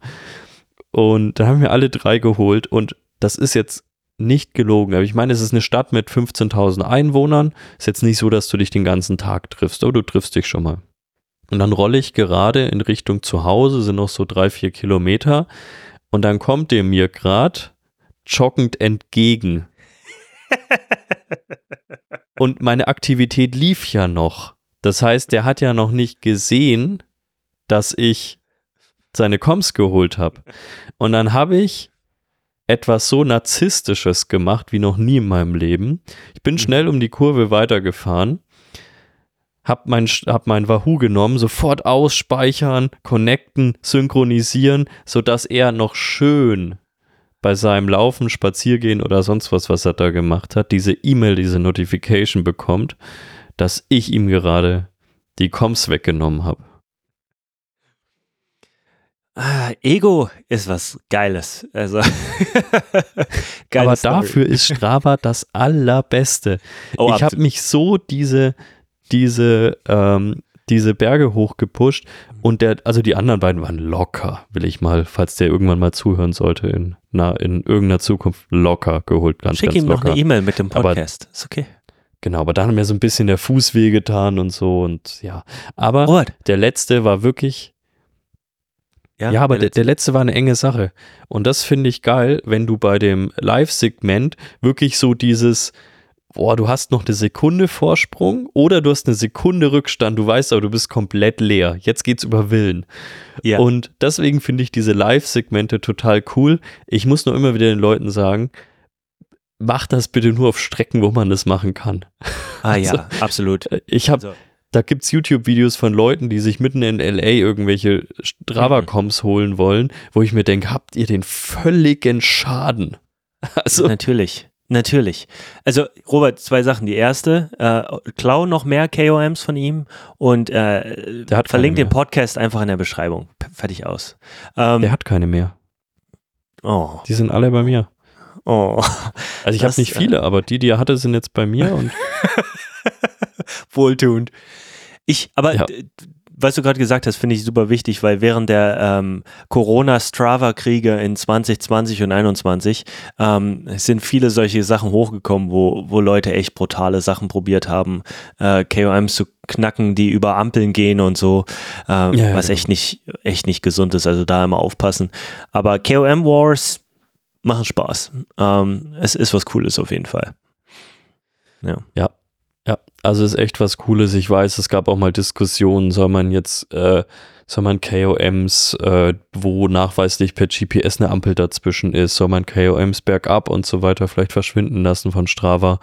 Und da haben wir alle drei geholt und das ist jetzt nicht gelogen. Aber ich meine, es ist eine Stadt mit 15.000 Einwohnern. Ist jetzt nicht so, dass du dich den ganzen Tag triffst, aber du triffst dich schon mal. Und dann rolle ich gerade in Richtung zu Hause, sind noch so drei, vier Kilometer. Und dann kommt der mir gerade joggend entgegen. Und meine Aktivität lief ja noch. Das heißt, der hat ja noch nicht gesehen, dass ich seine Coms geholt habe. Und dann habe ich etwas so Narzisstisches gemacht wie noch nie in meinem Leben. Ich bin schnell um die Kurve weitergefahren, hab mein, hab mein Wahoo genommen, sofort ausspeichern, connecten, synchronisieren, sodass er noch schön bei seinem Laufen, Spaziergehen oder sonst was, was er da gemacht hat, diese E-Mail, diese Notification bekommt, dass ich ihm gerade die Coms weggenommen habe. Ah, Ego ist was Geiles. Also, geile Aber Story. dafür ist Strava das Allerbeste. Oh, ich habe mich so diese, diese, ähm, diese Berge hochgepusht und der, also die anderen beiden waren locker, will ich mal, falls der irgendwann mal zuhören sollte, in, na, in irgendeiner Zukunft locker geholt, ganz, Schick ganz ihm noch locker. eine E-Mail mit dem Aber- Podcast. ist okay. Genau, aber dann hat mir so ein bisschen der Fuß wehgetan und so und ja. Aber Robert. der letzte war wirklich, ja, aber der, der letzte war eine enge Sache. Und das finde ich geil, wenn du bei dem Live-Segment wirklich so dieses, boah, du hast noch eine Sekunde Vorsprung oder du hast eine Sekunde Rückstand, du weißt aber, du bist komplett leer. Jetzt geht's über Willen. ja. Und deswegen finde ich diese Live-Segmente total cool. Ich muss nur immer wieder den Leuten sagen, mach das bitte nur auf Strecken, wo man das machen kann. ah ja, absolut. Ich habe Also, da gibt es YouTube-Videos von Leuten, die sich mitten in LA irgendwelche Strava-Coms holen wollen, wo ich mir denke, habt ihr den völligen Schaden? Also, natürlich. Natürlich. Also, Robert, zwei Sachen. Die erste, äh, klau noch mehr KOMs von ihm und äh, verlink den. Podcast einfach in der Beschreibung. P- Fertig aus. Ähm, der hat keine mehr. oh, Die sind alle bei mir. oh. Also ich habe nicht viele, aber die, die er hatte, sind jetzt bei mir und Wohltuend. Ich, aber Ja. Was du gerade gesagt hast, finde ich super wichtig, weil während der ähm, Corona-Strava-Kriege in 2020 und 2021 ähm, sind viele solche Sachen hochgekommen, wo, wo Leute echt brutale Sachen probiert haben, äh, KOMs zu knacken, die über Ampeln gehen und so, äh, ja, was genau. echt nicht, echt nicht gesund ist. Also da immer aufpassen. Aber KOM Wars machen Spaß. Ähm, es ist was Cooles auf jeden Fall. Ja. Ja. Also ist echt was Cooles. Ich weiß, es gab auch mal Diskussionen, soll man jetzt, äh, soll man KOMs, äh, wo nachweislich per GPS eine Ampel dazwischen ist, soll man KOMs bergab und so weiter vielleicht verschwinden lassen von Strava.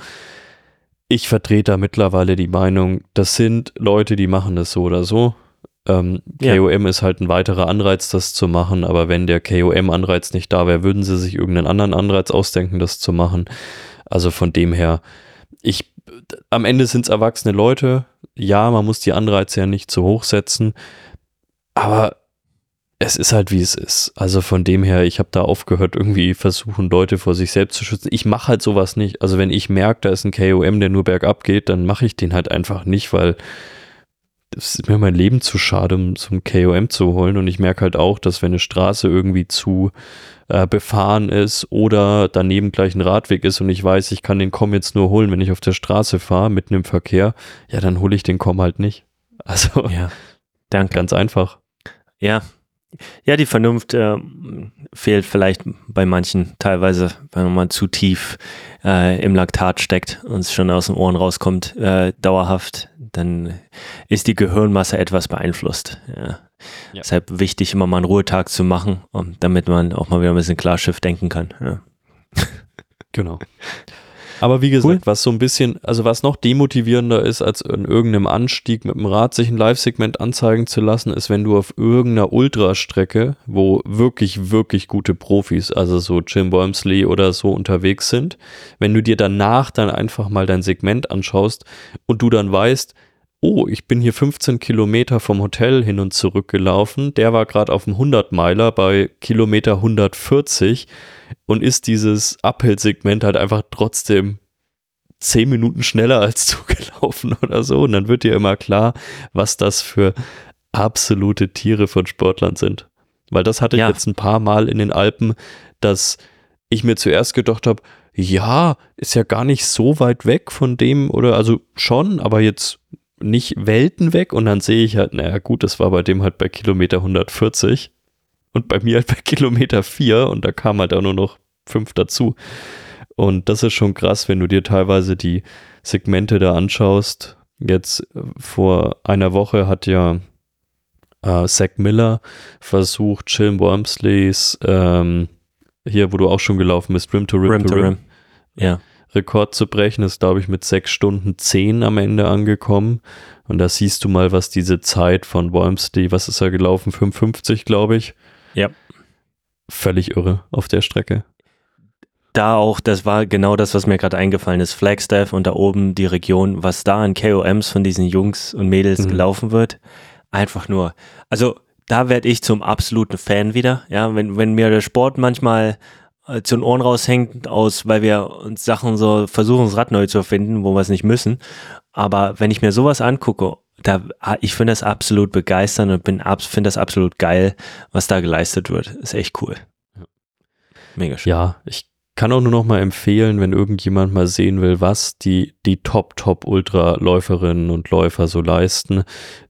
Ich vertrete da mittlerweile die Meinung, das sind Leute, die machen das so oder so. Ähm, ja. KOM ist halt ein weiterer Anreiz, das zu machen, aber wenn der KOM-Anreiz nicht da wäre, würden sie sich irgendeinen anderen Anreiz ausdenken, das zu machen. Also von dem her, ich, am Ende sind es erwachsene Leute. Ja, man muss die Anreize ja nicht zu hoch setzen, aber es ist halt wie es ist. Also von dem her, ich habe da aufgehört, irgendwie versuchen, Leute vor sich selbst zu schützen. Ich mache halt sowas nicht. Also wenn ich merke, da ist ein KOM, der nur bergab geht, dann mache ich den halt einfach nicht, weil das ist mir mein Leben zu schade, um zum KOM zu holen. Und ich merke halt auch, dass wenn eine Straße irgendwie zu äh, befahren ist oder daneben gleich ein Radweg ist und ich weiß, ich kann den Com jetzt nur holen, wenn ich auf der Straße fahre, mitten im Verkehr, ja, dann hole ich den Com halt nicht. Also, ja, danke. ganz einfach. Ja, ja, die Vernunft äh, fehlt vielleicht bei manchen teilweise, wenn man zu tief äh, im Laktat steckt und es schon aus den Ohren rauskommt, äh, dauerhaft, dann ist die Gehirnmasse etwas beeinflusst. Ja. Ja. Deshalb wichtig, immer mal einen Ruhetag zu machen, damit man auch mal wieder ein bisschen Klarschiff denken kann. Ja. Genau. Aber wie gesagt, cool. was so ein bisschen, also was noch demotivierender ist, als in irgendeinem Anstieg mit dem Rad sich ein Live-Segment anzeigen zu lassen, ist, wenn du auf irgendeiner Ultrastrecke, wo wirklich, wirklich gute Profis, also so Jim Wormsley oder so unterwegs sind, wenn du dir danach dann einfach mal dein Segment anschaust und du dann weißt, oh, ich bin hier 15 Kilometer vom Hotel hin und zurück gelaufen, der war gerade auf dem 100-Meiler bei Kilometer 140 und ist dieses Uphill-Segment halt einfach trotzdem 10 Minuten schneller als du gelaufen oder so und dann wird dir immer klar, was das für absolute Tiere von Sportlern sind. Weil das hatte ich ja. jetzt ein paar Mal in den Alpen, dass ich mir zuerst gedacht habe, ja, ist ja gar nicht so weit weg von dem oder also schon, aber jetzt nicht Welten weg und dann sehe ich halt, naja gut, das war bei dem halt bei Kilometer 140 und bei mir halt bei Kilometer 4 und da kam halt auch nur noch 5 dazu. Und das ist schon krass, wenn du dir teilweise die Segmente da anschaust. Jetzt äh, vor einer Woche hat ja äh, Zach Miller versucht, Jim Wormsleys, ähm, hier, wo du auch schon gelaufen bist, Rim to Rim, Rim to Rim. Rim. Ja. Rekord zu brechen. Ist, glaube ich, mit sechs Stunden zehn am Ende angekommen. Und da siehst du mal, was diese Zeit von Wormsley, was ist er gelaufen? 55, glaube ich. Ja. Völlig irre auf der Strecke. Da auch, das war genau das, was mir gerade eingefallen ist. Flagstaff und da oben die Region, was da an KOMs von diesen Jungs und Mädels mhm. gelaufen wird. Einfach nur, also da werde ich zum absoluten Fan wieder. Ja, wenn, wenn mir der Sport manchmal zu den Ohren raushängt, aus, weil wir uns Sachen so versuchen, das Rad neu zu erfinden, wo wir es nicht müssen. Aber wenn ich mir sowas angucke, da, ah, ich finde das absolut begeisternd und bin finde das absolut geil, was da geleistet wird. Ist echt cool. Mega schön. Ja, ich kann auch nur noch mal empfehlen, wenn irgendjemand mal sehen will, was die, die Top, Top Ultraläuferinnen und Läufer so leisten.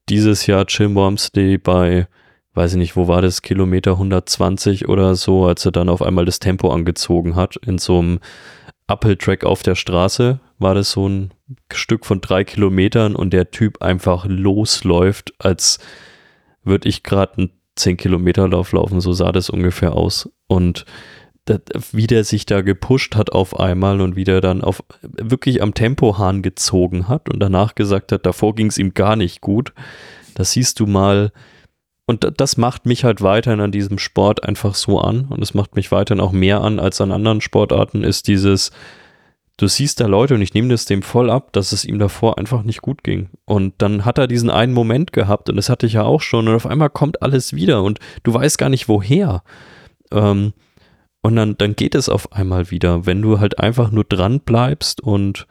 Dieses Jahr Jim Wormsley bei weiß ich nicht, wo war das, Kilometer 120 oder so, als er dann auf einmal das Tempo angezogen hat. In so einem Uphill-Track auf der Straße war das so ein Stück von drei Kilometern und der Typ einfach losläuft, als würde ich gerade einen 10-Kilometer-Lauf laufen. So sah das ungefähr aus. Und das, wie der sich da gepusht hat auf einmal und wie der dann auf wirklich am Tempohahn gezogen hat und danach gesagt hat, davor ging es ihm gar nicht gut. Da siehst du mal, und das macht mich halt weiterhin an diesem Sport einfach so an. Und es macht mich weiterhin auch mehr an als an anderen Sportarten, ist dieses, du siehst da Leute und ich nehme das dem voll ab, dass es ihm davor einfach nicht gut ging. Und dann hat er diesen einen Moment gehabt und das hatte ich ja auch schon und auf einmal kommt alles wieder und du weißt gar nicht woher. Ähm, und dann, dann geht es auf einmal wieder, wenn du halt einfach nur dran bleibst und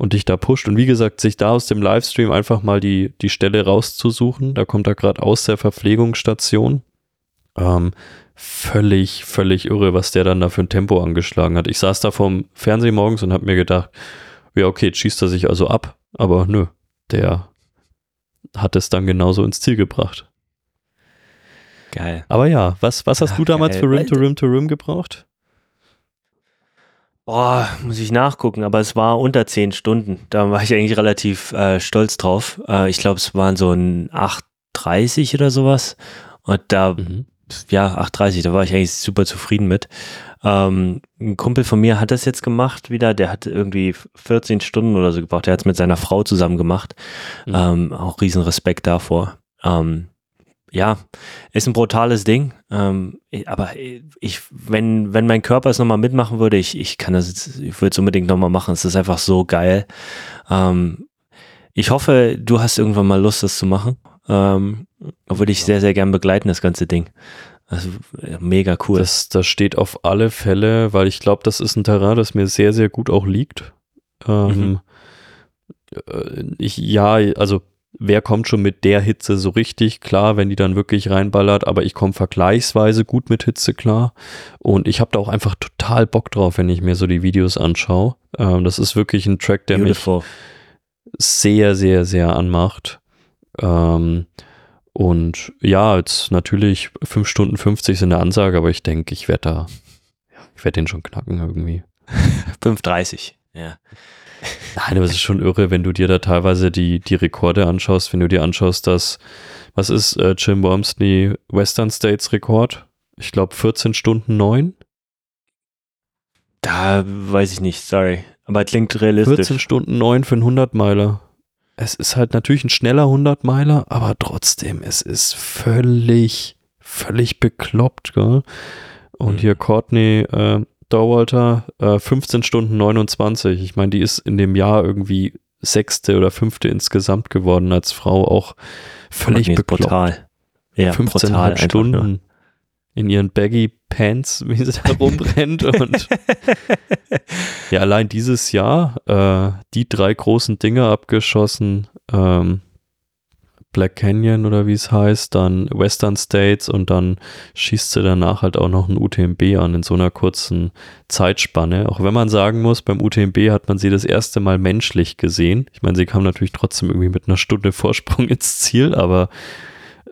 und dich da pusht. Und wie gesagt, sich da aus dem Livestream einfach mal die, die Stelle rauszusuchen. Da kommt er gerade aus der Verpflegungsstation. Ähm, völlig, völlig irre, was der dann da für ein Tempo angeschlagen hat. Ich saß da vorm Fernsehen morgens und habe mir gedacht, ja, okay, jetzt schießt er sich also ab. Aber nö, der hat es dann genauso ins Ziel gebracht. Geil. Aber ja, was, was hast Ach, du damals geil. für Rim to Rim to Rim gebraucht? Oh, muss ich nachgucken, aber es war unter zehn Stunden. Da war ich eigentlich relativ äh, stolz drauf. Äh, ich glaube, es waren so ein 8,30 oder sowas. Und da, mhm. ja, 8,30, da war ich eigentlich super zufrieden mit. Ähm, ein Kumpel von mir hat das jetzt gemacht wieder. Der hat irgendwie 14 Stunden oder so gebraucht. Der hat es mit seiner Frau zusammen gemacht. Mhm. Ähm, auch riesen Respekt davor. Ähm, ja, ist ein brutales Ding. Ähm, aber ich, wenn, wenn mein Körper es nochmal mitmachen würde, ich, ich kann das, ich würde es unbedingt nochmal machen. Es ist einfach so geil. Ähm, ich hoffe, du hast irgendwann mal Lust, das zu machen. Ähm, würde ich sehr, sehr gern begleiten, das ganze Ding. Also mega cool. Das, das steht auf alle Fälle, weil ich glaube, das ist ein Terrain, das mir sehr, sehr gut auch liegt. Ähm, mhm. Äh, ich, ja, also wer kommt schon mit der Hitze so richtig klar, wenn die dann wirklich reinballert, aber ich komme vergleichsweise gut mit Hitze klar und ich habe da auch einfach total Bock drauf, wenn ich mir so die Videos anschaue. Ähm, das ist wirklich ein Track, der Beautiful. mich sehr, sehr, sehr anmacht. Ähm, und ja, jetzt natürlich 5 Stunden 50 sind eine Ansage, aber ich denke, ich werde da, ich werde den schon knacken irgendwie. 5,30, ja. Nein, aber es ist schon irre, wenn du dir da teilweise die, die Rekorde anschaust, wenn du dir anschaust, dass, was ist äh, Jim Wormsley Western States Rekord? Ich glaube 14 Stunden 9. Da weiß ich nicht, sorry. Aber klingt realistisch. 14 Stunden 9 für einen 100-Meiler. Es ist halt natürlich ein schneller 100-Meiler, aber trotzdem, es ist völlig, völlig bekloppt, gell? Und mhm. hier Courtney äh, Dauerwalter, äh, 15 Stunden 29. Ich meine, die ist in dem Jahr irgendwie sechste oder fünfte insgesamt geworden als Frau, auch völlig bekloppt. Brutal. Ja, 15 brutal Stunden in ihren Baggy Pants, wie sie da rumrennt. und ja, allein dieses Jahr äh, die drei großen Dinge abgeschossen. Ähm, Black Canyon oder wie es heißt, dann Western States und dann schießt sie danach halt auch noch ein UTMB an in so einer kurzen Zeitspanne. Auch wenn man sagen muss, beim UTMB hat man sie das erste Mal menschlich gesehen. Ich meine, sie kam natürlich trotzdem irgendwie mit einer Stunde Vorsprung ins Ziel, aber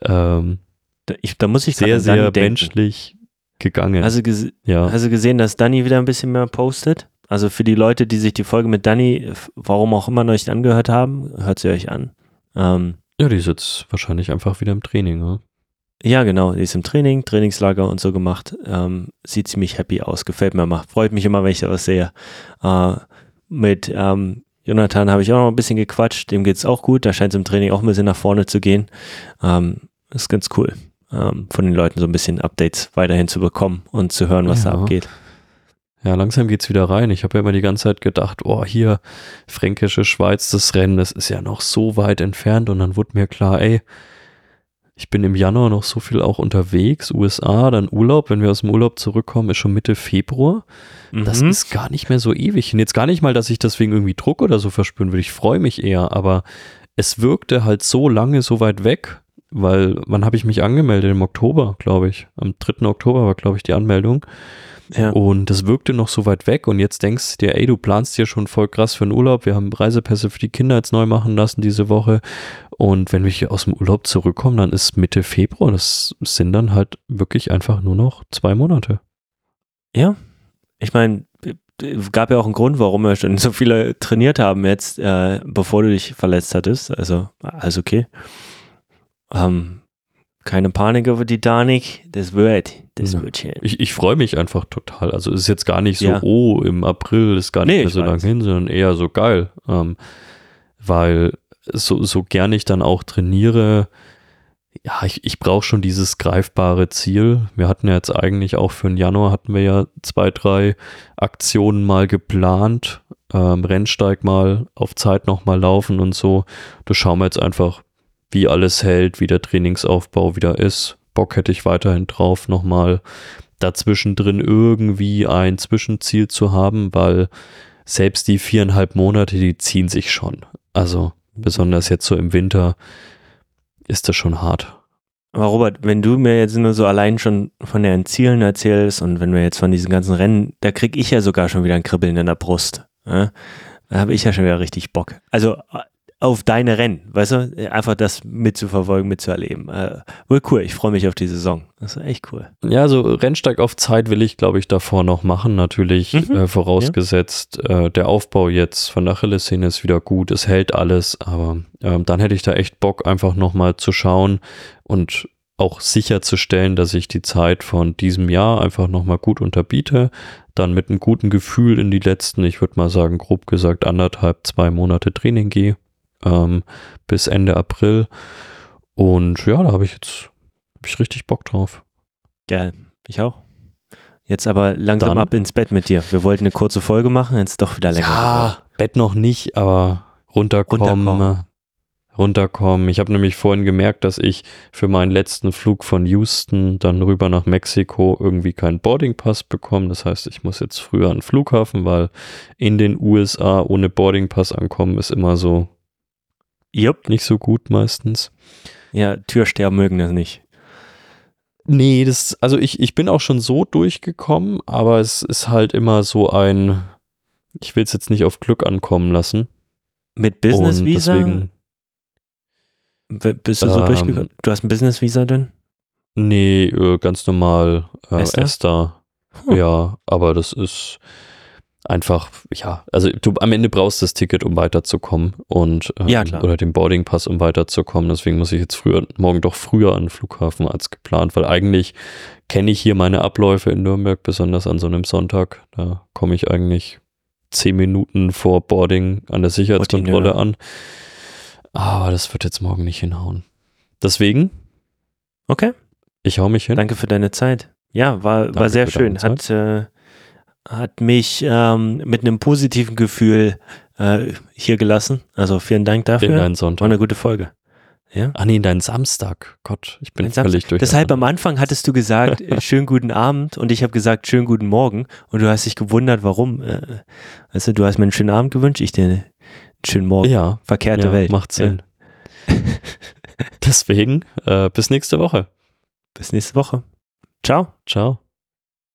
ähm, da, ich, da muss ich sehr, sehr menschlich gegangen. Also, ges ja. du gesehen, dass Danny wieder ein bisschen mehr postet? Also für die Leute, die sich die Folge mit Danny, warum auch immer noch nicht angehört haben, hört sie euch an. Ähm, ja, die ist jetzt wahrscheinlich einfach wieder im Training, ne? Ja, genau. Die ist im Training, Trainingslager und so gemacht. Ähm, sieht ziemlich happy aus, gefällt mir immer. Freut mich immer, wenn ich da was sehe. Äh, mit ähm, Jonathan habe ich auch noch ein bisschen gequatscht. Dem geht es auch gut. Da scheint es im Training auch ein bisschen nach vorne zu gehen. Ähm, ist ganz cool, ähm, von den Leuten so ein bisschen Updates weiterhin zu bekommen und zu hören, was ja. da abgeht. Ja, langsam geht's wieder rein. Ich habe ja immer die ganze Zeit gedacht, oh, hier fränkische Schweiz, das Rennen, das ist ja noch so weit entfernt. Und dann wurde mir klar, ey, ich bin im Januar noch so viel auch unterwegs, USA, dann Urlaub. Wenn wir aus dem Urlaub zurückkommen, ist schon Mitte Februar. Mhm. Das ist gar nicht mehr so ewig. Und jetzt gar nicht mal, dass ich deswegen irgendwie Druck oder so verspüren würde. Ich freue mich eher, aber es wirkte halt so lange so weit weg, weil wann habe ich mich angemeldet? Im Oktober, glaube ich. Am 3. Oktober war, glaube ich, die Anmeldung. Ja. Und das wirkte noch so weit weg und jetzt denkst du dir, ey, du planst hier schon voll krass für einen Urlaub. Wir haben Reisepässe für die Kinder jetzt neu machen lassen diese Woche. Und wenn wir hier aus dem Urlaub zurückkommen, dann ist Mitte Februar. Das sind dann halt wirklich einfach nur noch zwei Monate. Ja, ich meine, gab ja auch einen Grund, warum wir schon so viele trainiert haben jetzt, äh, bevor du dich verletzt hattest. Also, alles okay. Ähm, keine Panik über die Danik, das wird, das ja. wird schön. Ich, ich freue mich einfach total. Also es ist jetzt gar nicht so, ja. oh, im April ist gar nicht nee, mehr so lange hin, sondern eher so geil. Ähm, weil so, so gern ich dann auch trainiere, ja, ich, ich brauche schon dieses greifbare Ziel. Wir hatten ja jetzt eigentlich auch für den Januar hatten wir ja zwei, drei Aktionen mal geplant. Ähm, Rennsteig mal auf Zeit nochmal laufen und so. Da schauen wir jetzt einfach, wie alles hält, wie der Trainingsaufbau wieder ist. Bock hätte ich weiterhin drauf, nochmal dazwischen drin irgendwie ein Zwischenziel zu haben, weil selbst die viereinhalb Monate, die ziehen sich schon. Also besonders jetzt so im Winter ist das schon hart. Aber Robert, wenn du mir jetzt nur so allein schon von den Zielen erzählst und wenn wir jetzt von diesen ganzen Rennen, da krieg ich ja sogar schon wieder ein Kribbeln in der Brust. Ja? Da habe ich ja schon wieder richtig Bock. Also auf deine Rennen, weißt du, einfach das mitzuverfolgen, mitzuerleben. Äh, wohl cool, ich freue mich auf die Saison. Das ist echt cool. Ja, so Rennsteig auf Zeit will ich, glaube ich, davor noch machen. Natürlich Mhm. äh, vorausgesetzt, äh, der Aufbau jetzt von der Achillessehne ist wieder gut, es hält alles, aber ähm, dann hätte ich da echt Bock, einfach nochmal zu schauen und auch sicherzustellen, dass ich die Zeit von diesem Jahr einfach nochmal gut unterbiete, dann mit einem guten Gefühl in die letzten, ich würde mal sagen, grob gesagt, anderthalb, zwei Monate Training gehe, ähm, bis Ende April. Und ja, da habe ich jetzt hab ich richtig Bock drauf. Geil, ich auch. Jetzt aber langsam Dann- ab ins Bett mit dir. Wir wollten eine kurze Folge machen, jetzt doch wieder länger. Ja, Bett noch nicht, aber runterkommen. Runterkommen. Runterkommen. Ich habe nämlich vorhin gemerkt, dass ich für meinen letzten Flug von Houston dann rüber nach Mexiko irgendwie keinen Boardingpass bekomme. Das heißt, ich muss jetzt früher an den Flughafen, weil in den USA ohne Boardingpass ankommen ist immer so Jupp. nicht so gut meistens. Ja, Türsteher mögen das nicht. Nee, das, also ich, ich bin auch schon so durchgekommen, aber es ist halt immer so ein, ich will es jetzt nicht auf Glück ankommen lassen. Mit Business Visa? deswegen, Bist du so Ähm, durchgekommen? Du hast ein Business Visa denn? nee, äh, ganz normal äh, Esther? Esther. Hm. Ja, aber das ist einfach, ja, also du am Ende brauchst das Ticket, um weiterzukommen und ähm, Ja, klar. oder den Boardingpass, um weiterzukommen. Deswegen muss ich jetzt früher, morgen doch früher an den Flughafen als geplant, weil eigentlich kenne ich hier meine Abläufe in Nürnberg, besonders an so einem Sonntag. Da komme ich eigentlich zehn Minuten vor Boarding an der Sicherheitskontrolle an. Aber das wird jetzt morgen nicht hinhauen. Deswegen, Okay, ich hau mich hin. danke für deine Zeit. Ja, war, war sehr schön. Hat, äh, hat mich ähm, mit einem positiven Gefühl äh, hier gelassen. Also vielen Dank in dafür. deinen War Sonntag. eine gute Folge. Ja. Ah nee, in deinen Samstag. Gott, ich bin Ein völlig durch. Deshalb am Anfang hattest du gesagt, äh, schönen guten Abend und ich habe gesagt, schönen guten Morgen und du hast dich gewundert, warum. Äh, weißt du, hast mir einen schönen Abend gewünscht, ich dir einen schönen Morgen. Ja, Verkehrte ja Welt. macht Sinn. Deswegen, äh, bis nächste Woche. Bis nächste Woche. Ciao. Ciao.